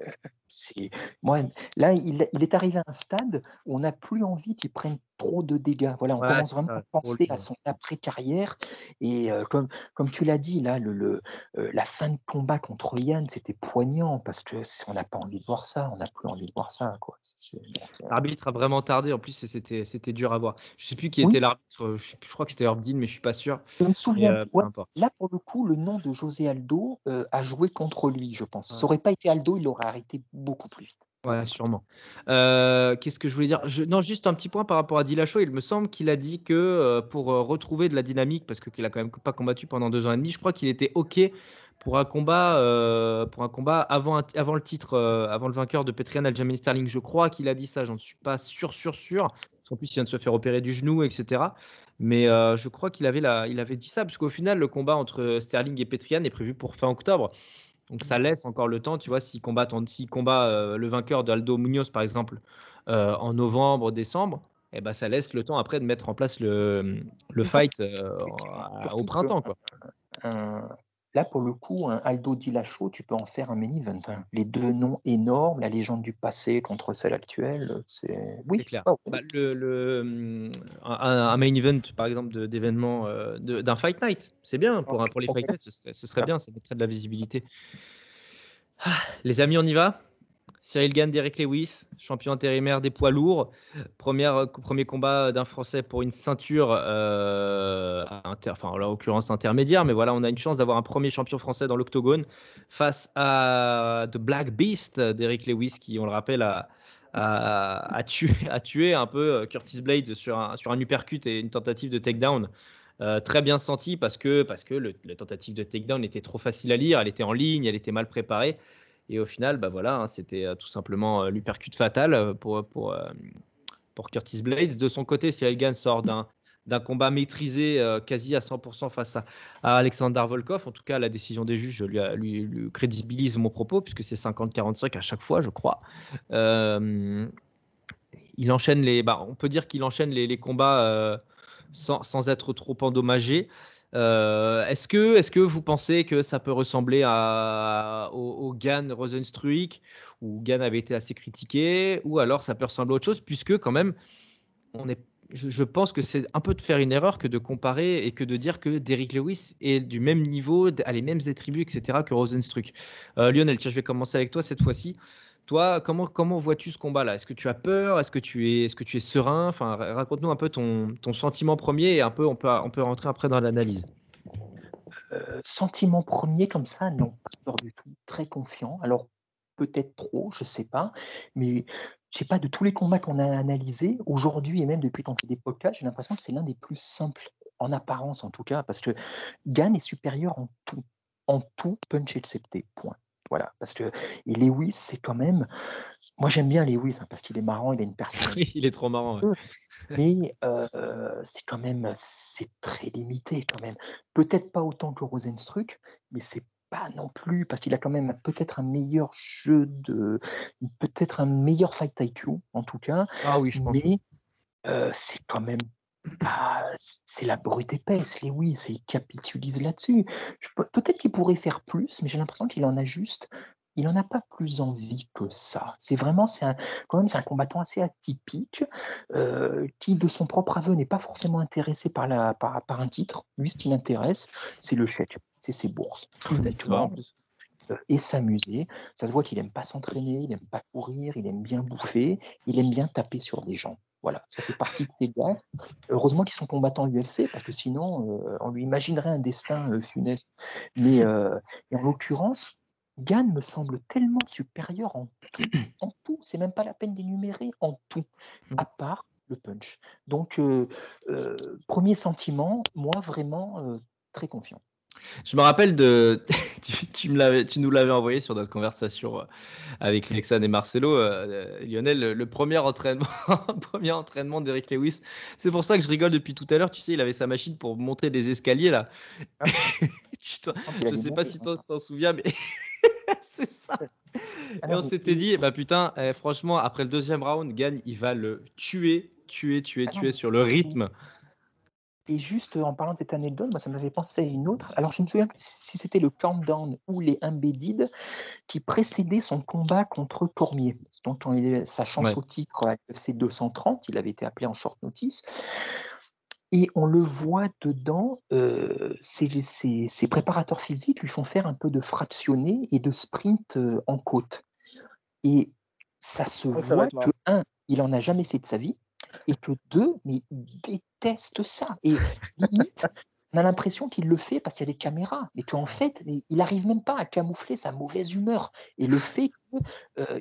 Speaker 3: Euh, c'est moi. Là, il, il est arrivé à un stade où on n'a plus envie qu'il prenne trop de dégâts. Voilà, on
Speaker 1: Ouais,
Speaker 3: commence vraiment
Speaker 1: ça,
Speaker 3: à penser à son après-carrière. Et euh, comme, comme tu l'as dit, là, le, le, euh, la fin de combat contre Yann, c'était poignant parce que on n'a pas envie de voir ça. On n'a plus envie de voir ça. Quoi. Euh,
Speaker 1: L'arbitre a vraiment tardé. En plus, c'était c'était dur à voir. Je sais plus qui
Speaker 3: Oui.
Speaker 1: était l'arbitre. Je, crois que c'était Herb Dean, mais je suis pas sûr.
Speaker 3: je me souviens.
Speaker 1: euh,
Speaker 3: ouais. Là, pour le coup, le nom de José Aldo a joué contre lui, je pense.
Speaker 1: Ouais.
Speaker 3: Ça aurait pas été Aldo, il aurait arrêté beaucoup plus vite.
Speaker 1: Ouais, sûrement. Euh, Qu'est-ce que je voulais dire? Non, juste un petit point par rapport à Dillashaw. Il me semble qu'il a dit que euh, pour euh, retrouver de la dynamique, parce qu'il a quand même pas combattu pendant deux ans et demi, je crois qu'il était ok pour un combat, pour un combat avant, avant le titre, avant le vainqueur de Petrian Aljamain Sterling. Je crois qu'il a dit ça. J'en suis pas sûr, sûr, sûr. Parce qu'en plus, il vient de se faire opérer du genou, etc. Mais je crois qu'il avait, la, il avait dit ça, parce qu'au final, le combat entre Sterling et Petrian est prévu pour fin octobre. Donc ça laisse encore le temps, tu vois, s'il combat, combat euh, le vainqueur d'Aldo Munoz, par exemple, euh, en novembre, décembre, eh ben, ça laisse le temps après de mettre en place le, le fight euh, au printemps. Quoi.
Speaker 3: Là, pour le coup, un Aldo Dillashaw, tu peux en faire un main event. hein. Les deux noms énormes, la légende du passé contre celle actuelle, c'est. Oui,
Speaker 1: clair.
Speaker 3: ah oui.
Speaker 1: Bah, le, le, hum, un, un main event, par exemple, d'événements euh, d'un fight night, c'est bien. Pour, pour les fight nights, ce serait, ce serait bien, ça mettrait de la visibilité. Ah, les amis, on y va? Cyril Gann, Derek Lewis, champion intérimaire des poids lourds. Premier combat d'un Français pour une ceinture, euh, enfin en l'occurrence intermédiaire, mais voilà, on a une chance d'avoir un premier champion français dans l'octogone face à The Black Beast, Derek Lewis, qui, on le rappelle, a, tué, a tué un peu euh, Curtis Blades sur un, sur un uppercut et une tentative de takedown. Euh, très bien senti parce que, parce que la tentative de takedown était trop facile à lire, elle était en ligne, elle était mal préparée. Et au final, bah voilà, hein, c'était euh, tout simplement euh, l'uppercut fatal euh, pour, pour, pour Curtis Blades. De son côté, Cyril Gann sort d'un d'un combat maîtrisé quasi à 100% face à, Alexander Volkov. En tout cas, la décision des juges lui, crédibilise mon propos, puisque c'est 50-45 à chaque fois, je crois. Il enchaîne les, bah, on peut dire qu'il enchaîne les, combats sans, sans, être trop endommagé. Euh, est-ce que, est que vous pensez que ça peut ressembler à, au, au Gann Rosenstruik, où Gann avait été assez critiqué, ou alors ça peut ressembler à autre chose, puisque quand même, on est je, pense que c'est un peu de faire une erreur que de comparer et que de dire que Derrick Lewis est du même niveau, a les mêmes attributs, etc. que Rosenstruck. Euh, Lionel, tiens, je vais commencer avec toi cette fois-ci. Toi, comment, comment vois-tu ce combat-là? Est-ce que tu as peur? Est-ce que tu es, est-ce que tu es serein? Enfin, raconte-nous un peu ton, ton sentiment premier et un peu, on peut, on peut rentrer après dans l'analyse.
Speaker 3: Euh, sentiment premier comme ça, non, pas peur du tout, très confiant. Alors peut-être trop, je sais pas, mais je pas, de tous les combats qu'on a analysés, aujourd'hui et même depuis qu'on fait des podcasts, j'ai l'impression que c'est l'un des plus simples, en apparence en tout cas, parce que Gann est supérieur en tout, en tout punch excepté, point. Voilà, parce que et Lewis, c'est quand même. Moi, j'aime bien Lewis hein, parce qu'il est marrant, il a une personnalité.
Speaker 1: il est trop marrant. Ouais.
Speaker 3: Mais euh, c'est quand même, c'est très limité quand même. Peut-être pas autant que Rosenstruck, mais c'est pas non plus, parce qu'il a quand même peut-être un meilleur jeu de. Peut-être un meilleur fight IQ, en tout cas.
Speaker 1: Ah oui, je pense.
Speaker 3: Mais euh, c'est quand même. Ah, c'est la brute épaisse, les oui, c'est il capitulise là-dessus. Peut-être qu'il pourrait faire plus, mais j'ai l'impression qu'il en a juste. Il n'en a pas plus envie que ça. C'est vraiment, c'est un, quand même, c'est un combattant assez atypique euh, qui, de son propre aveu, n'est pas forcément intéressé par, la, par, par un titre. Lui, ce qui l'intéresse, c'est le chèque, c'est ses bourses. Honnêtement, et s'amuser. Ça se voit qu'il n'aime pas s'entraîner, il n'aime pas courir, il aime bien bouffer, il aime bien taper sur des gens. Voilà, ça fait partie de ces gars. Heureusement qu'ils sont combattants UFC, parce que sinon, euh, on lui imaginerait un destin euh, funeste. Mais euh, en l'occurrence, Gann me semble tellement supérieur en tout. En tout, c'est même pas la peine d'énumérer en tout, à part le punch. Donc, premier sentiment, moi vraiment très confiant.
Speaker 1: Je me rappelle de. tu, tu me l'avais, tu nous l'avais envoyé sur notre conversation euh, avec Lexan et Marcelo, euh, euh, Lionel, le, le premier entraînement, premier entraînement d'Eric Lewis. C'est pour ça que je rigole depuis tout à l'heure. Tu sais, il avait sa machine pour monter des escaliers là.
Speaker 3: Ah.
Speaker 1: Je
Speaker 3: des
Speaker 1: sais pas si
Speaker 3: hein.
Speaker 1: toi tu t'en souviens, mais c'est ça. Et
Speaker 3: Alors,
Speaker 1: on s'était dit, bah putain, eh, franchement, après le deuxième round, Gagne, il va le tuer, tuer, tuer,
Speaker 3: Ah
Speaker 1: tuer sur le rythme.
Speaker 3: Et juste en parlant de cette anecdote, moi, ça m'avait pensé à une autre. Alors, je ne me souviens plus si c'était le countdown ou les Embedded qui précédait son combat contre Cormier. Donc, quand il est- sa chance
Speaker 1: Ouais.
Speaker 3: au titre à l'UFC 230, il avait été appelé en short notice. Et on le voit dedans, euh, ses, ses- ses préparateurs physiques lui font faire un peu de fractionné et de sprint euh, en côte. Et ça se
Speaker 4: Ouais,
Speaker 3: voit que, un, il en a jamais fait de sa vie, et que deux, mais il déteste ça. Et limite, on a l'impression qu'il le fait parce qu'il y a des caméras, mais qu'en fait, il n'arrive même pas à camoufler sa mauvaise humeur et le fait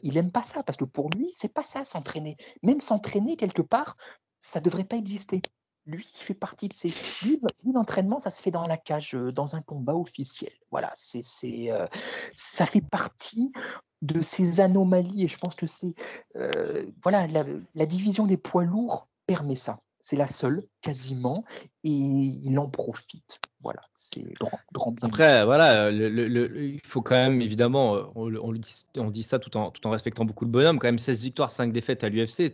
Speaker 3: qu'il n'aime pas ça, parce que pour lui, c'est pas ça s'entraîner. Même s'entraîner quelque part, ça devrait pas exister. Lui, il fait partie de lui, l'entraînement, ça se fait dans la cage, euh, dans un combat officiel. Voilà, c'est, c'est, euh, ça fait partie de ces anomalies, et je pense que c'est. euh, voilà, la, la division des poids lourds permet ça. C'est la seule, quasiment, et il en profite. Voilà, c'est grand, grand bien.
Speaker 1: Après, voilà, le- le- le- il faut quand même, évidemment, euh, on, on dit ça tout en, tout en respectant beaucoup le bonhomme, quand même 16 victoires, 5 défaites à l'UFC.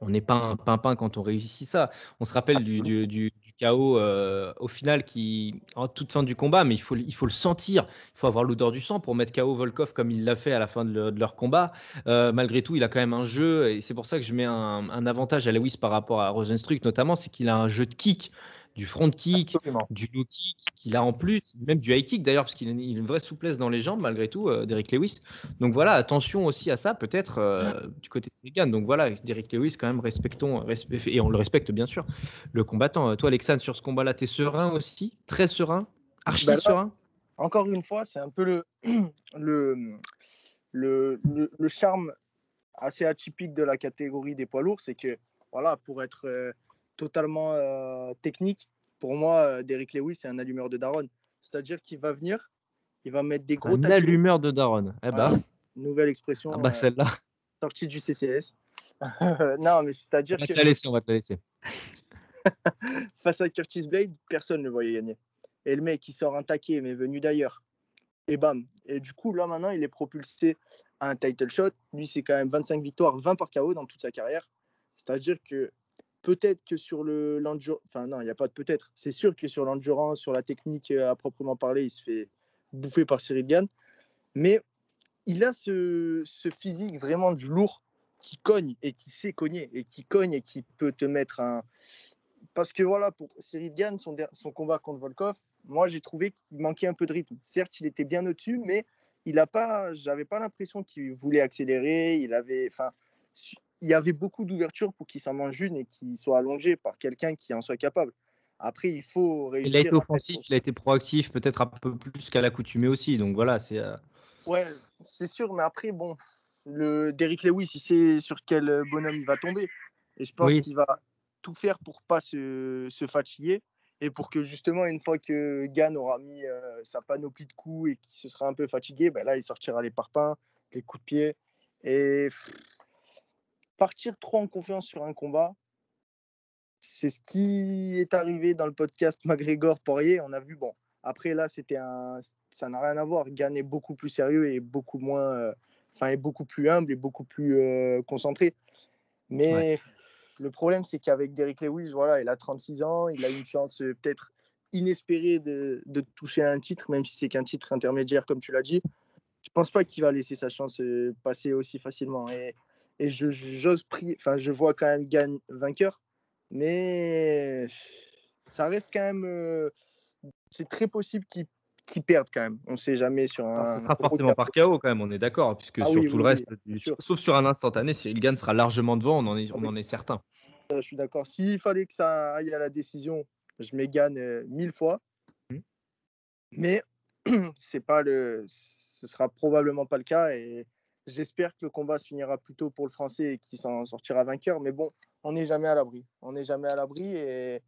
Speaker 1: On n'est pas un pimpin quand on réussit ça. On se rappelle du, du, chaos euh, au final qui, en toute fin du combat, mais il faut, il faut le sentir. Il faut avoir l'odeur du sang pour mettre KO Volkov comme il l'a fait à la fin de leur combat. Euh, malgré tout, il a quand même un jeu, et c'est pour ça que je mets un, un avantage à Lewis par rapport à Rosenstruck, notamment, c'est qu'il a un jeu de kick, du front kick,
Speaker 3: Absolument.
Speaker 1: du low kick qu'il a en plus, même du high kick d'ailleurs, parce qu'il a une, vraie souplesse dans les jambes malgré tout, euh, Derrick Lewis. Donc voilà, attention aussi à ça, peut-être euh, du côté de Segan. Donc voilà, Derrick Lewis, quand même, respectons, respe- et on le respecte bien sûr, le combattant. Euh, Toi, Alexandre, sur ce combat-là, tu es serein aussi? Très serein? Archi
Speaker 4: Bah là-
Speaker 1: serein?
Speaker 4: encore une fois, c'est un peu le, le, le, le- le charme assez atypique de la catégorie des poids lourds, c'est que voilà, pour être euh, totalement euh, technique, pour moi, euh, Derrick Lewis, c'est un allumeur de Daron. C'est-à-dire qu'il va venir, il va mettre des gros
Speaker 1: Un
Speaker 4: taquets.
Speaker 1: allumeur de Daron. Eh bah.
Speaker 4: Nouvelle expression
Speaker 1: ah bah
Speaker 4: euh,
Speaker 1: celle-là,
Speaker 4: sortie du CCS. non, mais c'est-à-dire
Speaker 1: va
Speaker 4: que
Speaker 1: laisser, on va te la laisser.
Speaker 4: face à Curtis Blade, personne ne le voyait gagner. Et le mec, il sort un taquet, mais venu d'ailleurs. Et bam. Et du coup, là, maintenant, il est propulsé à un title shot. Lui, c'est quand même 25 victoires, 20 par KO dans toute sa carrière. C'est-à-dire que peut-être que sur le l'endurance, enfin non, il n'y a pas de peut-être. C'est sûr que sur l'endurance, sur la technique euh, à proprement parler, il se fait bouffer par Cyril Gann. Mais il a ce, physique vraiment du lourd qui cogne et qui sait cogner et qui cogne et qui peut te mettre un, parce que voilà, pour Cyril Gann, son, son combat contre Volkov, moi j'ai trouvé qu'il manquait un peu de rythme. Certes, il était bien au-dessus, mais il a pas, j'avais pas l'impression qu'il voulait accélérer. Il avait, enfin, il y avait beaucoup d'ouverture pour qu'il s'en mange une et qu'il soit allongé par quelqu'un qui en soit capable. Après, il faut réussir.
Speaker 1: Il a été offensif, il a été proactif, peut-être un peu plus qu'à l'accoutumée aussi. Donc voilà, c'est. euh,
Speaker 4: Ouais, c'est sûr, mais après, bon, le Derrick Lewis, il sait sur quel euh, bonhomme il va tomber. Et je pense
Speaker 1: Oui.
Speaker 4: qu'il va tout faire pour pas se, se fatiguer et pour que justement, une fois que Gann aura mis euh, sa panoplie de coups et qu'il se sera un peu fatigué, ben là, il sortira les parpaings, les coups de pied. Et pff, partir trop en confiance sur un combat, c'est ce qui est arrivé dans le podcast McGregor-Poirier. On a vu, bon, après là, c'était un, ça n'a rien à voir. Gann est beaucoup plus sérieux et beaucoup moins, euh, enfin, est beaucoup plus humble et beaucoup plus euh, concentré. Mais le problème, c'est qu'avec Derrick Lewis, voilà, il a 36 ans, il a une chance euh, peut-être inespérée de, de toucher un titre, même si c'est qu'un titre intermédiaire, comme tu l'as dit. Je pense pas qu'il va laisser sa chance passer aussi facilement. Et, et je, j'ose prier, enfin, je vois quand même Gann vainqueur, mais ça reste quand même. euh, c'est très possible qu'il qu'il perde quand même. On ne sait jamais sur un.
Speaker 1: ce sera forcément par KO quand même, on est d'accord, puisque
Speaker 4: Ah
Speaker 1: sur
Speaker 4: oui,
Speaker 1: tout
Speaker 4: oui,
Speaker 1: le
Speaker 4: oui,
Speaker 1: reste, du- sauf sur un instantané, Cyril Gann sera largement devant, on en est, on
Speaker 4: Oui.
Speaker 1: en est certain.
Speaker 4: Euh, je suis d'accord. S'il fallait que ça aille à la décision, je mets Gann euh, mille fois.
Speaker 1: Mhm.
Speaker 4: Mais c'est pas le, ce ce sera probablement pas le cas. Et j'espère que le combat se finira plus tôt pour le Français et qu'il s'en sortira vainqueur. Mais bon, on n'est jamais à l'abri. On n'est jamais à l'abri. Et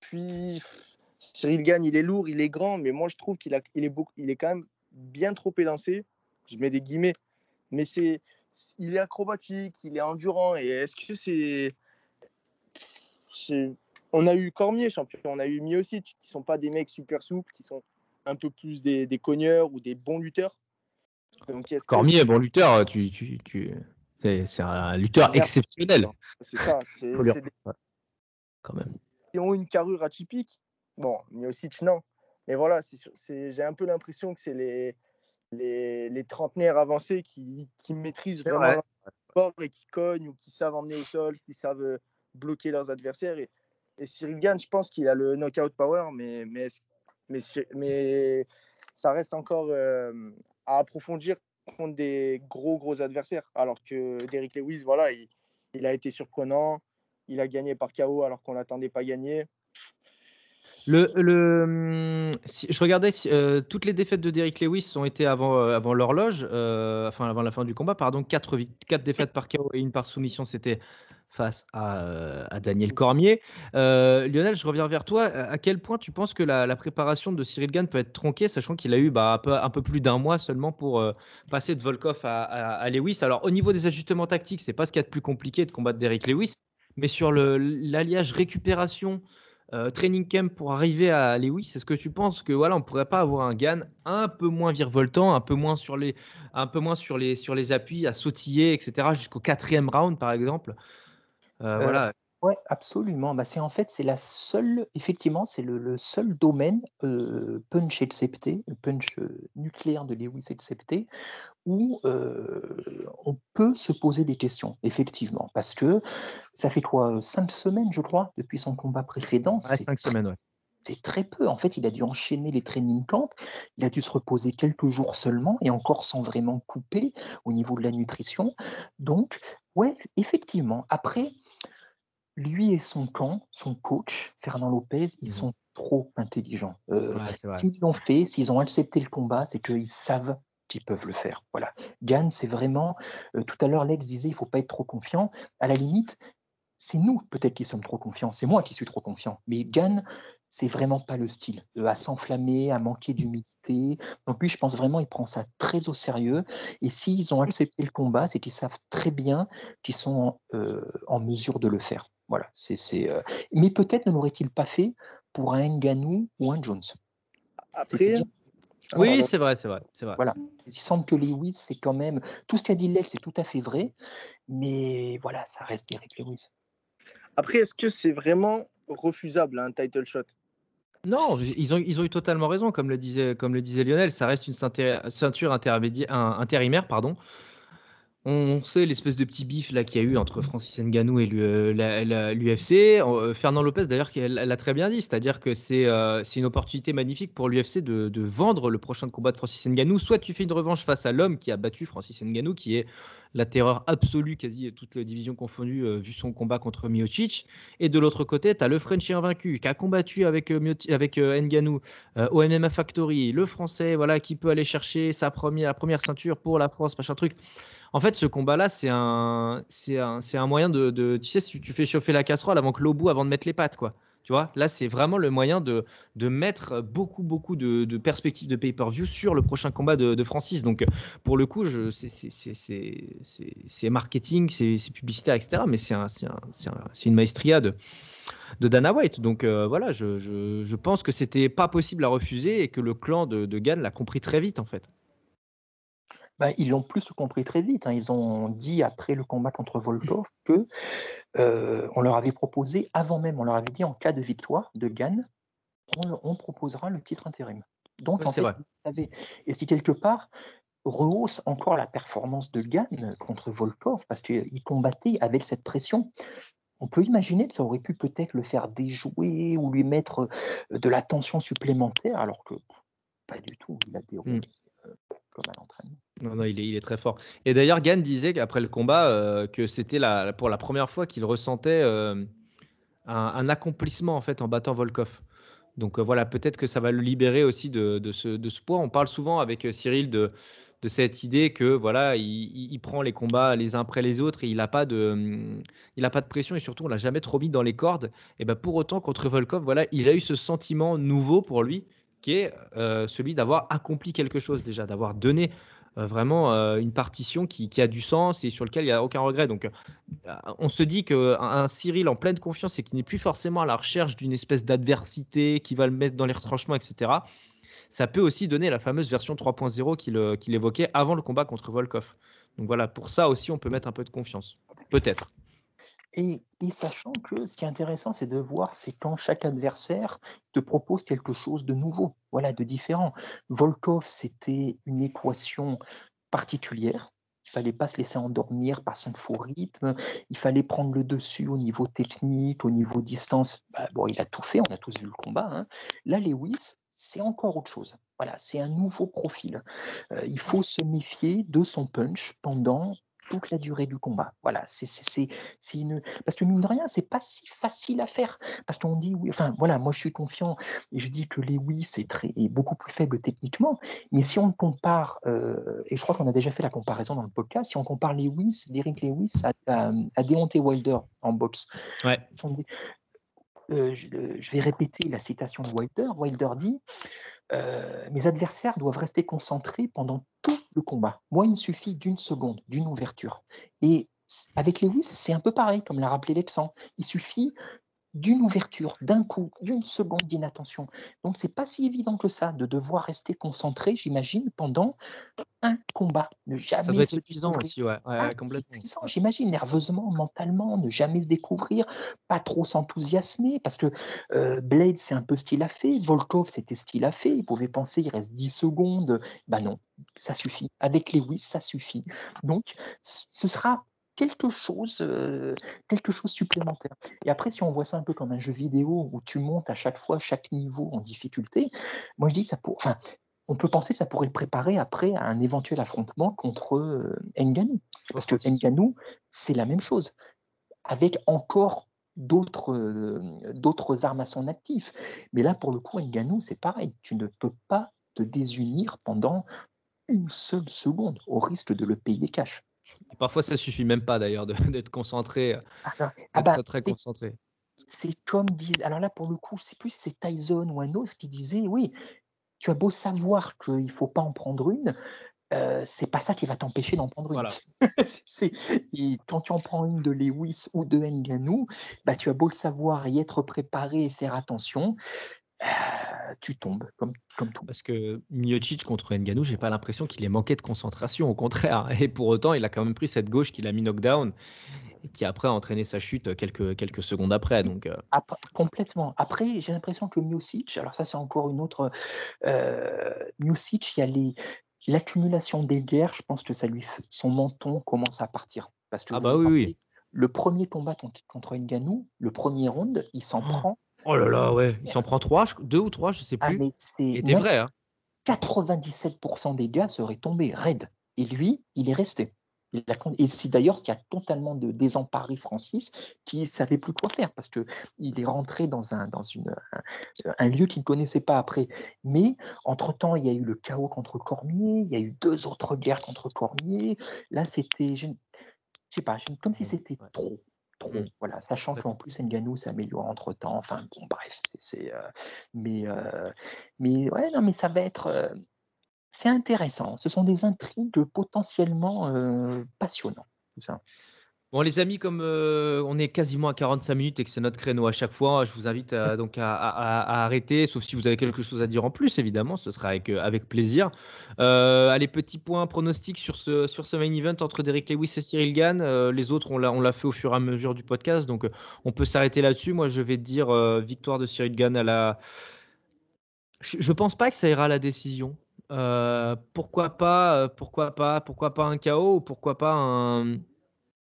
Speaker 4: puis, Cyril Gagne, il est lourd, il est grand, mais moi, je trouve qu'il est, il est quand même bien trop élancé. Je mets des guillemets. Mais c'est, il est acrobatique, il est endurant. Et est-ce que c'est. On a eu Cormier, champion. On a eu Miocic, qui sont pas des mecs super souples, qui sont un peu plus des cogneurs ou des bons lutteurs.
Speaker 1: Donc, Cormier, bon lutteur, tu, tu, tu... c'est un lutteur exceptionnel.
Speaker 4: C'est ça. C'est
Speaker 1: quand même.
Speaker 4: Ils ont une carrure atypique. Bon, Miocic, non. Mais voilà, j'ai un peu l'impression que c'est les, les, les, trentenaires avancés qui, qui maîtrisent vraiment le sport et qui cognent ou qui savent emmener au sol, qui savent euh, bloquer leurs adversaires. Et, et Cyril Gann, je pense qu'il a le knockout power, mais, mais, mais, mais ça reste encore euh, à approfondir contre des gros, gros adversaires. Alors que Derrick Lewis, voilà, il, a été surprenant. Il a gagné par KO alors qu'on ne l'attendait pas gagner.
Speaker 1: Le, le, je regardais euh, toutes les défaites de Derrick Lewis ont été avant, euh, avant l'horloge, euh, enfin avant la fin du combat, pardon. 4, quatre défaites par KO et une par soumission, c'était face à, à, Daniel Cormier. Lionel, je reviens vers toi. À quel point tu penses que la, préparation de Cyril Gann peut être tronquée, sachant qu'il a eu bah, un, peu, plus d'un mois seulement pour passer de Volkov à, Lewis Alors au niveau des ajustements tactiques, c'est pas ce qu'il y a de plus compliqué de combattre Derrick Lewis, mais sur l'alliage récupération euh, training camp pour arriver à Lewis Est-ce que tu penses que voilà, on pourrait pas avoir un GAN un peu moins virevoltant, un peu moins sur les, un peu moins sur les, sur les appuis, à sautiller, etc. jusqu'au quatrième round par exemple
Speaker 3: euh, euh, Voilà. Oui, absolument. Bah, c'est en fait, c'est la seule, effectivement, c'est le, seul domaine punch excepté, punch nucléaire de Lewis excepté, où on peut se poser des questions, effectivement, parce que ça fait quoi, cinq semaines, je crois, depuis son combat précédent.
Speaker 1: cinq semaines, ouais.
Speaker 3: C'est très peu. En fait, il a dû enchaîner les training camps. Il a dû se reposer quelques jours seulement et encore sans vraiment couper au niveau de la nutrition. Donc, ouais, effectivement. Après, lui et son camp, son coach, Fernand Lopez, ils mmh sont trop intelligents. Euh, s'ils l'ont fait, s'ils ont accepté le combat, c'est qu'ils savent qu'ils peuvent le faire. Voilà. Gann, c'est vraiment. Euh, tout à l'heure, Lex disait il ne faut pas être trop confiant. À la limite, c'est nous peut-être qui sommes trop confiants. C'est moi qui suis trop confiant. Mais Gann, c'est vraiment pas le style. Euh, à s'enflammer, à manquer d'humilité. Donc lui, je pense vraiment, il prend ça très au sérieux. Et s'ils ont accepté le combat, c'est qu'ils savent très bien qu'ils sont en mesure de le faire. Voilà, c'est, euh, Mais peut-être ne l'aurait-il pas fait pour un Nganou ou un Jones.
Speaker 4: Après,
Speaker 1: oui, c'est vrai, c'est vrai, c'est vrai.
Speaker 3: Voilà. Il semble que Lewis, c'est quand même tout ce qu'a dit Lex, c'est tout à fait vrai, mais voilà, ça reste Derek Lewis.
Speaker 4: Après, est-ce que c'est vraiment refusable un title shot
Speaker 1: Non, ils ont, ils ont eu totalement raison, comme le disait, comme le disait Lionel, ça reste une ceinture intérimaire, pardon. On sait l'espèce de petit bif là qu'il y a eu entre Francis Ngannou et l'UFC. Euh, Fernand Lopez d'ailleurs l'a très bien dit, c'est-à-dire que c'est euh, une opportunité magnifique pour l'UFC de, vendre le prochain combat de Francis Ngannou. Soit tu fais une revanche face à l'homme qui a battu Francis Ngannou, qui est la terreur absolue, quasi toute la division confondue, euh, vu son combat contre Miocic. Et de l'autre côté, tu as le Frenchie invaincu qui a combattu avec, avec Ngannou au MMA Factory, le Français voilà, qui peut aller chercher sa première, la première ceinture pour la France, machin truc. En fait, ce combat-là, c'est un, c'est un, un, moyen de, Tu sais, si tu fais chauffer la casserole avant que l'eau bout, avant de mettre les pâtes, quoi. Tu vois, là, c'est vraiment le moyen de, de mettre beaucoup, beaucoup de, de perspectives de pay-per-view sur le prochain combat de, Francis. Donc, pour le coup, c'est marketing, c'est publicitaire, etc. Mais c'est un, une maestria de, de Dana White. Donc, euh, voilà, je, je, je, pense que c'était pas possible à refuser et que le clan de, de Gann l'a compris très vite, en fait.
Speaker 3: Bah, ils l'ont plus compris très vite. Hein. Ils ont dit après le combat contre Volkov que euh, on leur avait proposé, avant même, on leur avait dit en cas de victoire de Gann, on, proposera le titre intérim. Donc, en fait, et si quelque part rehausse encore la performance de Gann contre Volkov parce qu'il combattait avec cette pression. On peut imaginer que ça aurait pu peut-être le faire déjouer ou lui mettre de la tension supplémentaire, alors que pas du tout. Il a déroulé mmh. euh, comme à l'entraînement.
Speaker 1: Non, non, il est, très fort. Et d'ailleurs, Gann disait qu'après le combat, euh, que c'était pour la première fois qu'il ressentait euh, un, accomplissement en battant Volkov. Donc euh, voilà, peut-être que ça va le libérer aussi de, ce, poids. On parle souvent avec Cyril de, cette idée que voilà, il, prend les combats les uns après les autres et il n'a pas de, a pas de pression et surtout on l'a jamais trop mis dans les cordes. Et ben pour autant contre Volkov, voilà, il a eu ce sentiment nouveau pour lui qui est celui d'avoir accompli quelque chose déjà, d'avoir donné vraiment euh, une partition qui, a du sens et sur lequel il n'y a aucun regret. Donc, on se dit qu'un un Cyril en pleine confiance et qui n'est plus forcément à la recherche d'une espèce d'adversité qui va le mettre dans les retranchements, etc., ça peut aussi donner la fameuse version 3.0 qu'il évoquait avant le combat contre Volkov. Donc voilà, pour ça aussi, on peut mettre un peu de confiance. Peut-être.
Speaker 3: Et, sachant que ce qui est intéressant, c'est de voir, c'est quand chaque adversaire te propose quelque chose de nouveau, voilà, de différent. Volkov, c'était une équation particulière. Il fallait pas se laisser endormir par son faux rythme. Il fallait prendre le dessus au niveau technique, au niveau distance. Bah, bon, il a tout fait, on a tous vu le combat. Hein. Là, Lewis, c'est encore autre chose. Voilà, c'est un nouveau profil. Euh, il faut se méfier de son punch pendant toute la durée du combat. Voilà, c'est une. Parce que mine de rien, c'est pas si facile à faire. Parce qu'on dit, oui, enfin voilà, moi je suis confiant et je dis que Lewis est, très, est beaucoup plus faible techniquement. Mais si on compare, euh, et je crois qu'on a déjà fait la comparaison dans le podcast, si on compare Lewis, Derrick Lewis à, à, Deontay Wilder en boxe.
Speaker 1: Ouais.
Speaker 3: Euh, je, je, vais répéter la citation de Wilder. Wilder dit euh, mes adversaires doivent rester concentrés pendant tout le combat. Moi, il me suffit d'une seconde, d'une ouverture. Et avec Lewis, c'est un peu pareil, comme l'a rappelé Lexan. Il suffit d'une ouverture, d'un coup, d'une seconde d'inattention. Donc c'est pas si évident que ça de devoir rester concentré, j'imagine, pendant un combat.
Speaker 1: Ne jamais ça doit être épuisant aussi, ouais,
Speaker 3: ah, complètement. J'imagine nerveusement, mentalement, ne jamais se découvrir, pas trop s'enthousiasmer, parce que euh, Blade c'est un peu ce qu'il a fait, Volkov c'était ce qu'il a fait, il pouvait penser il reste 10 secondes, bah non, ça suffit. Avec Lewis, ça suffit. Donc ce sera quelque chose, euh, quelque chose supplémentaire. Et après, si on voit ça un peu comme un jeu vidéo où tu montes à chaque fois chaque niveau en difficulté, moi je dis que ça pour, enfin, on peut penser que ça pourrait le préparer après à un éventuel affrontement contre euh, Nganou. Parce que Nganou, c'est la même chose, avec encore d'autres euh, d'autres armes à son actif. Mais là, pour le coup, Nganou, c'est pareil. Tu ne peux pas te désunir pendant une seule seconde, au risque de le payer cash
Speaker 1: parfois, ça suffit même pas d'ailleurs d'être concentré, euh, ah, ah bah, très, concentré.
Speaker 3: C'est comme disent. Alors là, pour le coup, c'est plus c'est Tyson ou un autre qui disait oui, tu as beau savoir qu'il ne faut pas en prendre une, euh, c'est pas ça qui va t'empêcher d'en prendre une. quand tu en prends une de Lewis ou de Nganou, bah, tu as beau le savoir y être préparé et faire attention, tu tombes comme, comme tout.
Speaker 1: Parce que Miocic contre Nganou, j'ai pas l'impression qu'il ait manqué de concentration, au contraire. Et pour autant, il a quand même pris cette gauche qu'il a mis knockdown et qui après a entraîné sa chute quelques, quelques secondes après. Donc, euh.
Speaker 3: complètement. Après, j'ai l'impression que Miocic, alors ça c'est encore une autre. Euh, Miocic, il y a les, l'accumulation des guerres, je pense que ça lui, son menton commence à partir. Parce que
Speaker 1: ah bah oui, oui.
Speaker 3: Le premier combat contre Nganou, le premier round, il s'en oh. prend
Speaker 1: Oh là là, ouais, il s'en prend trois, deux ou trois, je sais ah, plus. C'était vrai. Hein.
Speaker 3: 97% des gars seraient tombés raides. Et lui, il est resté. Et c'est d'ailleurs ce qui a totalement de désemparé Francis, qui ne savait plus quoi faire, parce qu'il est rentré dans, un, dans une, un, lieu qu'il ne connaissait pas après. Mais entre-temps, il y a eu le chaos contre Cormier, il y a eu deux autres guerres contre Cormier. Là, c'était, je ne sais pas, comme si c'était trop. Mmh. Voilà, sachant qu'en plus Nganou s'améliore entre temps. Enfin bon, bref, c'est, euh, mais euh, mais ouais, non, mais ça va être, euh, c'est intéressant. Ce sont des intrigues potentiellement passionnantes. Tout ça.
Speaker 1: Bon, les amis, comme euh, on est quasiment à 45 minutes et que c'est notre créneau à chaque fois, je vous invite à, donc à, arrêter, sauf si vous avez quelque chose à dire en plus, évidemment, ce sera avec, euh, plaisir. Euh, allez, petit point pronostic sur ce, sur ce main event entre Derek Lewis et Cyril Gann. les autres, on l'a fait au fur et à mesure du podcast, donc on peut s'arrêter là-dessus. Moi, je vais dire victoire de Cyril Gann à la. Je, ne pense pas que ça ira à la décision. pourquoi pas, pourquoi pas, pourquoi pas un ou pourquoi pas un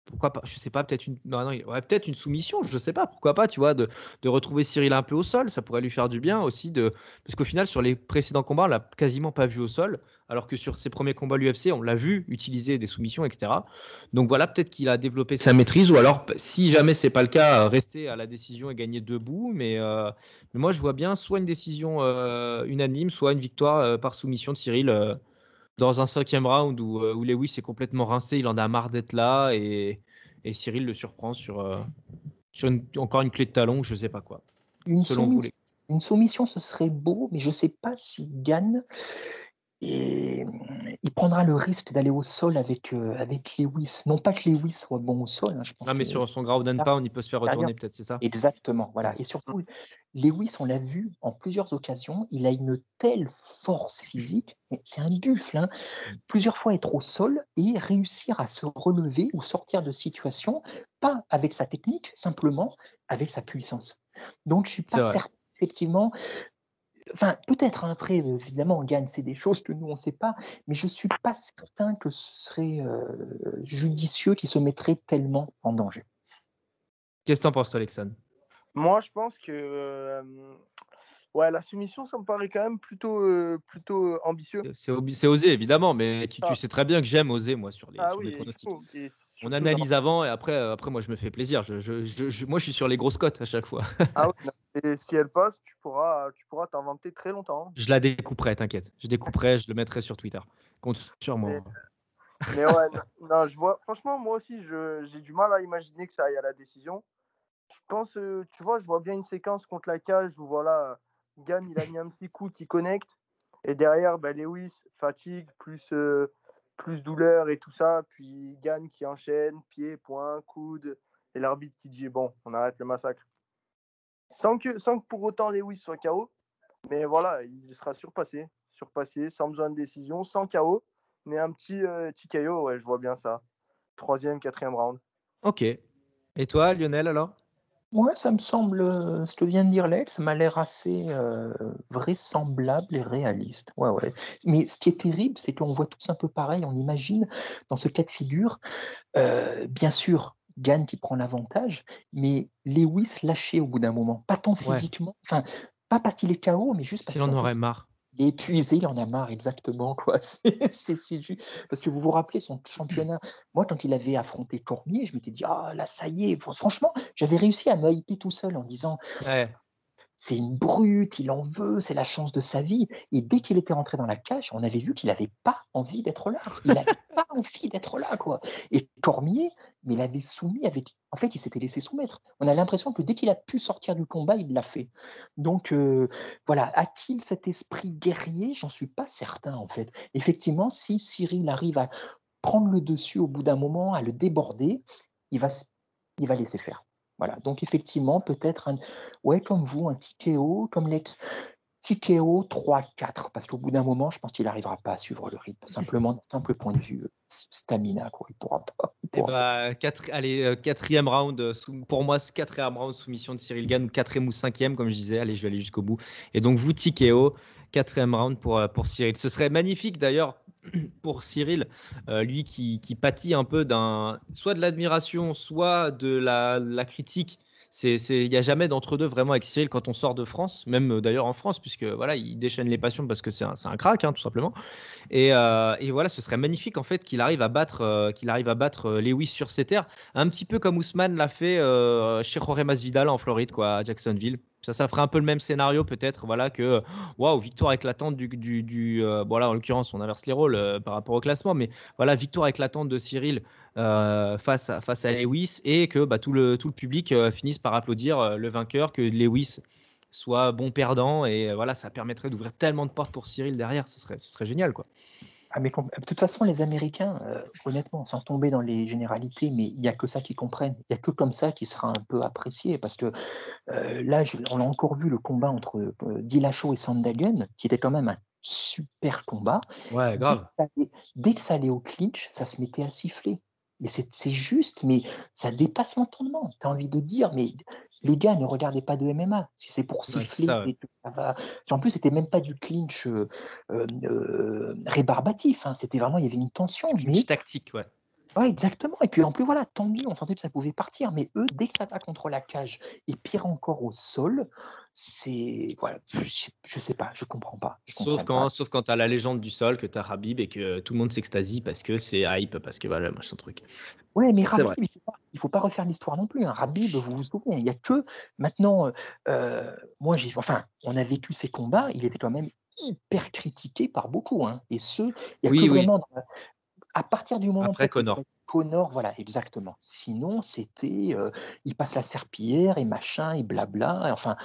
Speaker 1: pourquoi pas, je sais pas, peut-être une, non, non, peut-être une soumission, je sais pas, pourquoi pas, tu vois, de, de, retrouver Cyril un peu au sol, ça pourrait lui faire du bien aussi, de, parce qu'au final, sur les précédents combats, on l'a quasiment pas vu au sol, alors que sur ses premiers combats à l'UFC, on l'a vu utiliser des soumissions, etc. Donc voilà, peut-être qu'il a développé sa maîtrise, ou alors, si jamais c'est pas le cas, rester à la décision et gagner debout, mais, euh, mais moi, je vois bien soit une décision euh, unanime, soit une victoire euh, par soumission de Cyril dans un cinquième round où, où Lewis est complètement rincé, il en a marre d'être là et, et, Cyril le surprend sur, sur encore une clé de talon, je sais pas quoi.
Speaker 3: Une, selon vous, une soumission, ce serait beau, mais je sais pas si Gann et il prendra le risque d'aller au sol avec, euh, avec Lewis. Non pas que Lewis soit bon au sol. Hein, je
Speaker 1: pense non, mais sur son ground and pound, il peut se faire retourner, peut-être, c'est ça?
Speaker 3: Exactement. Voilà. Et surtout, Lewis, on l'a vu en plusieurs occasions, il a une telle force physique, c'est un buffle. Hein, plusieurs fois être au sol et réussir à se relever ou sortir de situation, pas avec sa technique, simplement avec sa puissance. Donc, je ne suis pas certain effectivement Enfin, peut-être, hein, après, évidemment, on gagne, c'est des choses que nous, on ne sait pas, mais je ne suis pas certain que ce serait judicieux qu'il se mettrait tellement en danger.
Speaker 1: Qu'est-ce que tu en penses, toi, Alexandre?
Speaker 4: Moi, je pense que Ouais, la soumission, ça me paraît quand même plutôt, euh, plutôt euh, ambitieux.
Speaker 1: C'est osé, évidemment, mais tu, tu, sais très bien que j'aime oser, moi, sur les, ah sur les pronostics. On analyse avant et après, euh, après, moi, je me fais plaisir. Je, je, je, moi, je suis sur les grosses cotes à chaque fois.
Speaker 4: ah oui, et si elle passe, tu pourras tu pourras t'inventer très longtemps. Hein.
Speaker 1: Je la découperai, t'inquiète. Je découperai, je le mettrai sur Twitter. Compte sur moi.
Speaker 4: Mais, ouais, non, je vois, franchement, moi aussi, j'ai du mal à imaginer que ça aille à la décision. Je pense, tu vois, je vois bien une séquence contre la cage où voilà Gann, il a mis un petit coup qui connecte. Et derrière, bah, Lewis, fatigue, plus, euh, plus douleur et tout ça. Puis Gann qui enchaîne, pied, poing, coude. Et l'arbitre qui dit Bon, on arrête le massacre. Sans que, sans que pour autant Lewis soit KO. Mais voilà, il sera surpassé. Surpassé, sans besoin de décision, sans KO. Mais un petit, euh, petit KO, ouais, je vois bien ça. Troisième, quatrième round.
Speaker 1: Ok. Et toi, Lionel, alors?
Speaker 3: Ouais, ça me semble, euh, ce que vient de dire Lex, ça m'a l'air assez euh, vraisemblable et réaliste. Ouais, ouais. Mais ce qui est terrible, c'est qu'on voit tous un peu pareil. On imagine dans ce cas de figure, euh, bien sûr, Gann qui prend l'avantage, mais Lewis lâché au bout d'un moment. Pas tant physiquement, enfin, pas parce qu'il est KO, mais juste parce
Speaker 1: qu'il en aurait marre
Speaker 3: il est épuisé, il en a marre, exactement. Quoi. C'est, Parce que vous vous rappelez son championnat. Moi, quand il avait affronté Cormier, je m'étais dit, ah là, ça y est. Franchement, j'avais réussi à me hyper tout seul en disant, c'est une brute, il en veut, c'est la chance de sa vie. Et dès qu'il était rentré dans la cage, on avait vu qu'il n'avait pas envie d'être là. Il n'avait pas envie d'être là, quoi. Et Cormier, mais il avait soumis avec. En fait, il s'était laissé soumettre. On a l'impression que dès qu'il a pu sortir du combat, il l'a fait. Donc, euh, voilà. A-t-il cet esprit guerrier? J'en suis pas certain, en fait. Effectivement, si Cyril arrive à prendre le dessus au bout d'un moment, à le déborder, il va, il va laisser faire. Voilà, donc effectivement, peut-être, un, ouais, comme vous, un Tikeo, comme l'ex Tikeo 3-4, parce qu'au bout d'un moment, je pense qu'il n'arrivera pas à suivre le rythme, simplement d'un simple point de vue euh, stamina, quoi. il pourra pas.
Speaker 1: Eh ben, allez, euh, quatrième round, euh, pour moi, quatrième round soumission de Cyril Gann, quatrième ou cinquième, comme je disais, allez, je vais aller jusqu'au bout. Et donc, vous, Tikeo, quatrième round pour, pour Cyril. Ce serait magnifique d'ailleurs pour Cyril, euh, lui qui, pâtit un peu d'un soit de l'admiration, soit de la, critique. Il n'y a jamais d'entre-deux vraiment avec Cyril quand on sort de France, même euh, d'ailleurs en France, puisque voilà, il déchaîne les passions parce que c'est un, un, crack, hein, tout simplement. Euh, et, voilà, ce serait magnifique en fait qu'il arrive à battre, qu'il arrive à battre Lewis sur ses terres, un petit peu comme Ousmane l'a fait chez Jorge Masvidal en Floride, quoi, à Jacksonville. Ça, ça ferait un peu le même scénario peut-être, voilà que waouh, victoire éclatante du, du, du euh, en l'occurrence on inverse les rôles euh, par rapport au classement, mais voilà victoire éclatante de Cyril euh, face à, face à Lewis et que bah, tout le tout le public finisse par applaudir le vainqueur, que Lewis soit bon perdant et voilà ça permettrait d'ouvrir tellement de portes pour Cyril derrière, ce serait ce serait génial quoi.
Speaker 3: Ah, mais de toute façon, les Américains, euh, honnêtement, sans tomber dans les généralités, mais il n'y a que ça qu'ils comprennent. Il n'y a que comme ça qui sera un peu apprécié. Parce que euh, là, on a encore vu le combat entre euh, Dillashaw et Sandhagen, qui était quand même un super combat.
Speaker 1: Ouais, grave.
Speaker 3: Dès que ça allait, au clinch, ça se mettait à siffler. Mais c'est juste, mais ça dépasse l'entendement. Tu as envie de dire, mais les gars ne regardaient pas de MMA. Si c'est pour siffler, ça, va. En plus, c'était même pas du clinch euh, euh, euh, rébarbatif. Hein. C'était vraiment, il y avait une tension.
Speaker 1: Une tactique, ouais.
Speaker 3: Ouais, exactement. Et puis en plus, voilà, tant mieux, on sentait que ça pouvait partir. Mais eux, dès que ça va contre la cage, et pire encore au sol, c'est. Voilà, je, sais pas, je comprends pas.
Speaker 1: sauf, quand, sauf quand tu as la légende du sol, que tu as Rabib et que tout le monde s'extasie parce que c'est hype, parce que voilà, machin truc.
Speaker 3: Ouais, mais Rabib, il ne faut, pas refaire l'histoire non plus. Hein. Rabib, vous vous souvenez, il n'y a que maintenant. Euh, moi, j'ai. Enfin, on a vécu ces combats, il était quand même hyper critiqué par beaucoup. Hein. Et ce, il y a que vraiment à partir du moment
Speaker 1: Après Connor.
Speaker 3: Connor, voilà, exactement. Sinon, c'était, il passe la serpillière et machin et blabla. Enfin,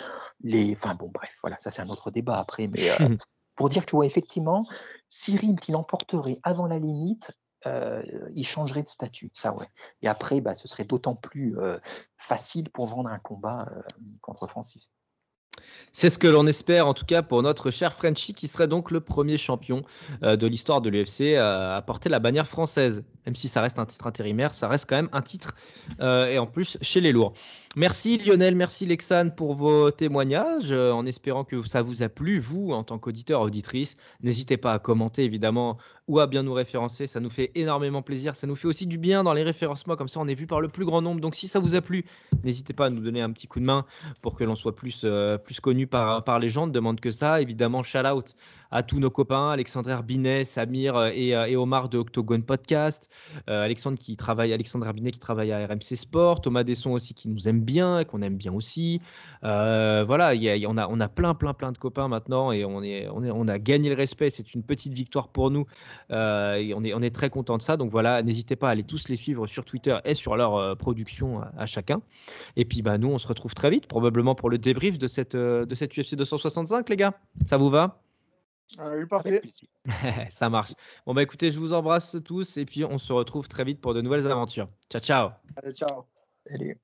Speaker 3: les, enfin bon, bref, voilà, ça c'est un autre débat après. Mais pour dire que, ouais, effectivement, Cyril qui l'emporterait avant la limite, il changerait de statut, ça ouais. Et après, bah, ce serait d'autant plus facile pour vendre un combat contre Francis.
Speaker 1: C'est ce que l'on espère en tout cas pour notre cher Frenchy qui serait donc le premier champion euh, de l'histoire de l'UFC à porter la bannière française. Même si ça reste un titre intérimaire, ça reste quand même un titre euh, et en plus chez les lourds. Merci Lionel, merci Lexane pour vos témoignages euh, en espérant que ça vous a plu, vous en tant qu'auditeur, auditrice. N'hésitez pas à commenter évidemment ou à bien nous référencer, ça nous fait énormément plaisir. Ça nous fait aussi du bien dans les référencements, comme ça on est vu par le plus grand nombre. Donc si ça vous a plu, n'hésitez pas à nous donner un petit coup de main pour que l'on soit plus, plus connu par, par les gens, ne demande que ça. Évidemment, shout out à tous nos copains, Alexandre Herbinet, Samir euh, euh, et, Omar de Octogone Podcast, euh, Alexandre qui travaille, Alexandre Herbinet qui travaille à RMC Sport, Thomas Desson aussi qui nous aime bien, qu'on aime bien aussi. voilà, on, a, on a plein, plein, plein de copains maintenant et on, a gagné le respect. C'est une petite victoire pour nous et on est, on est très content de ça. Donc voilà, n'hésitez pas à aller tous les suivre sur Twitter et sur leur production à, chacun. Et puis bah, nous, on se retrouve très vite, probablement pour le débrief de cette, de cette UFC 265, les gars. Ça vous va?
Speaker 4: Euh, parfait.
Speaker 1: Ça marche. Bon, bah écoutez, je vous embrasse tous et puis on se retrouve très vite pour de nouvelles aventures. Ciao, ciao.
Speaker 4: Allez, ciao.
Speaker 3: Salut.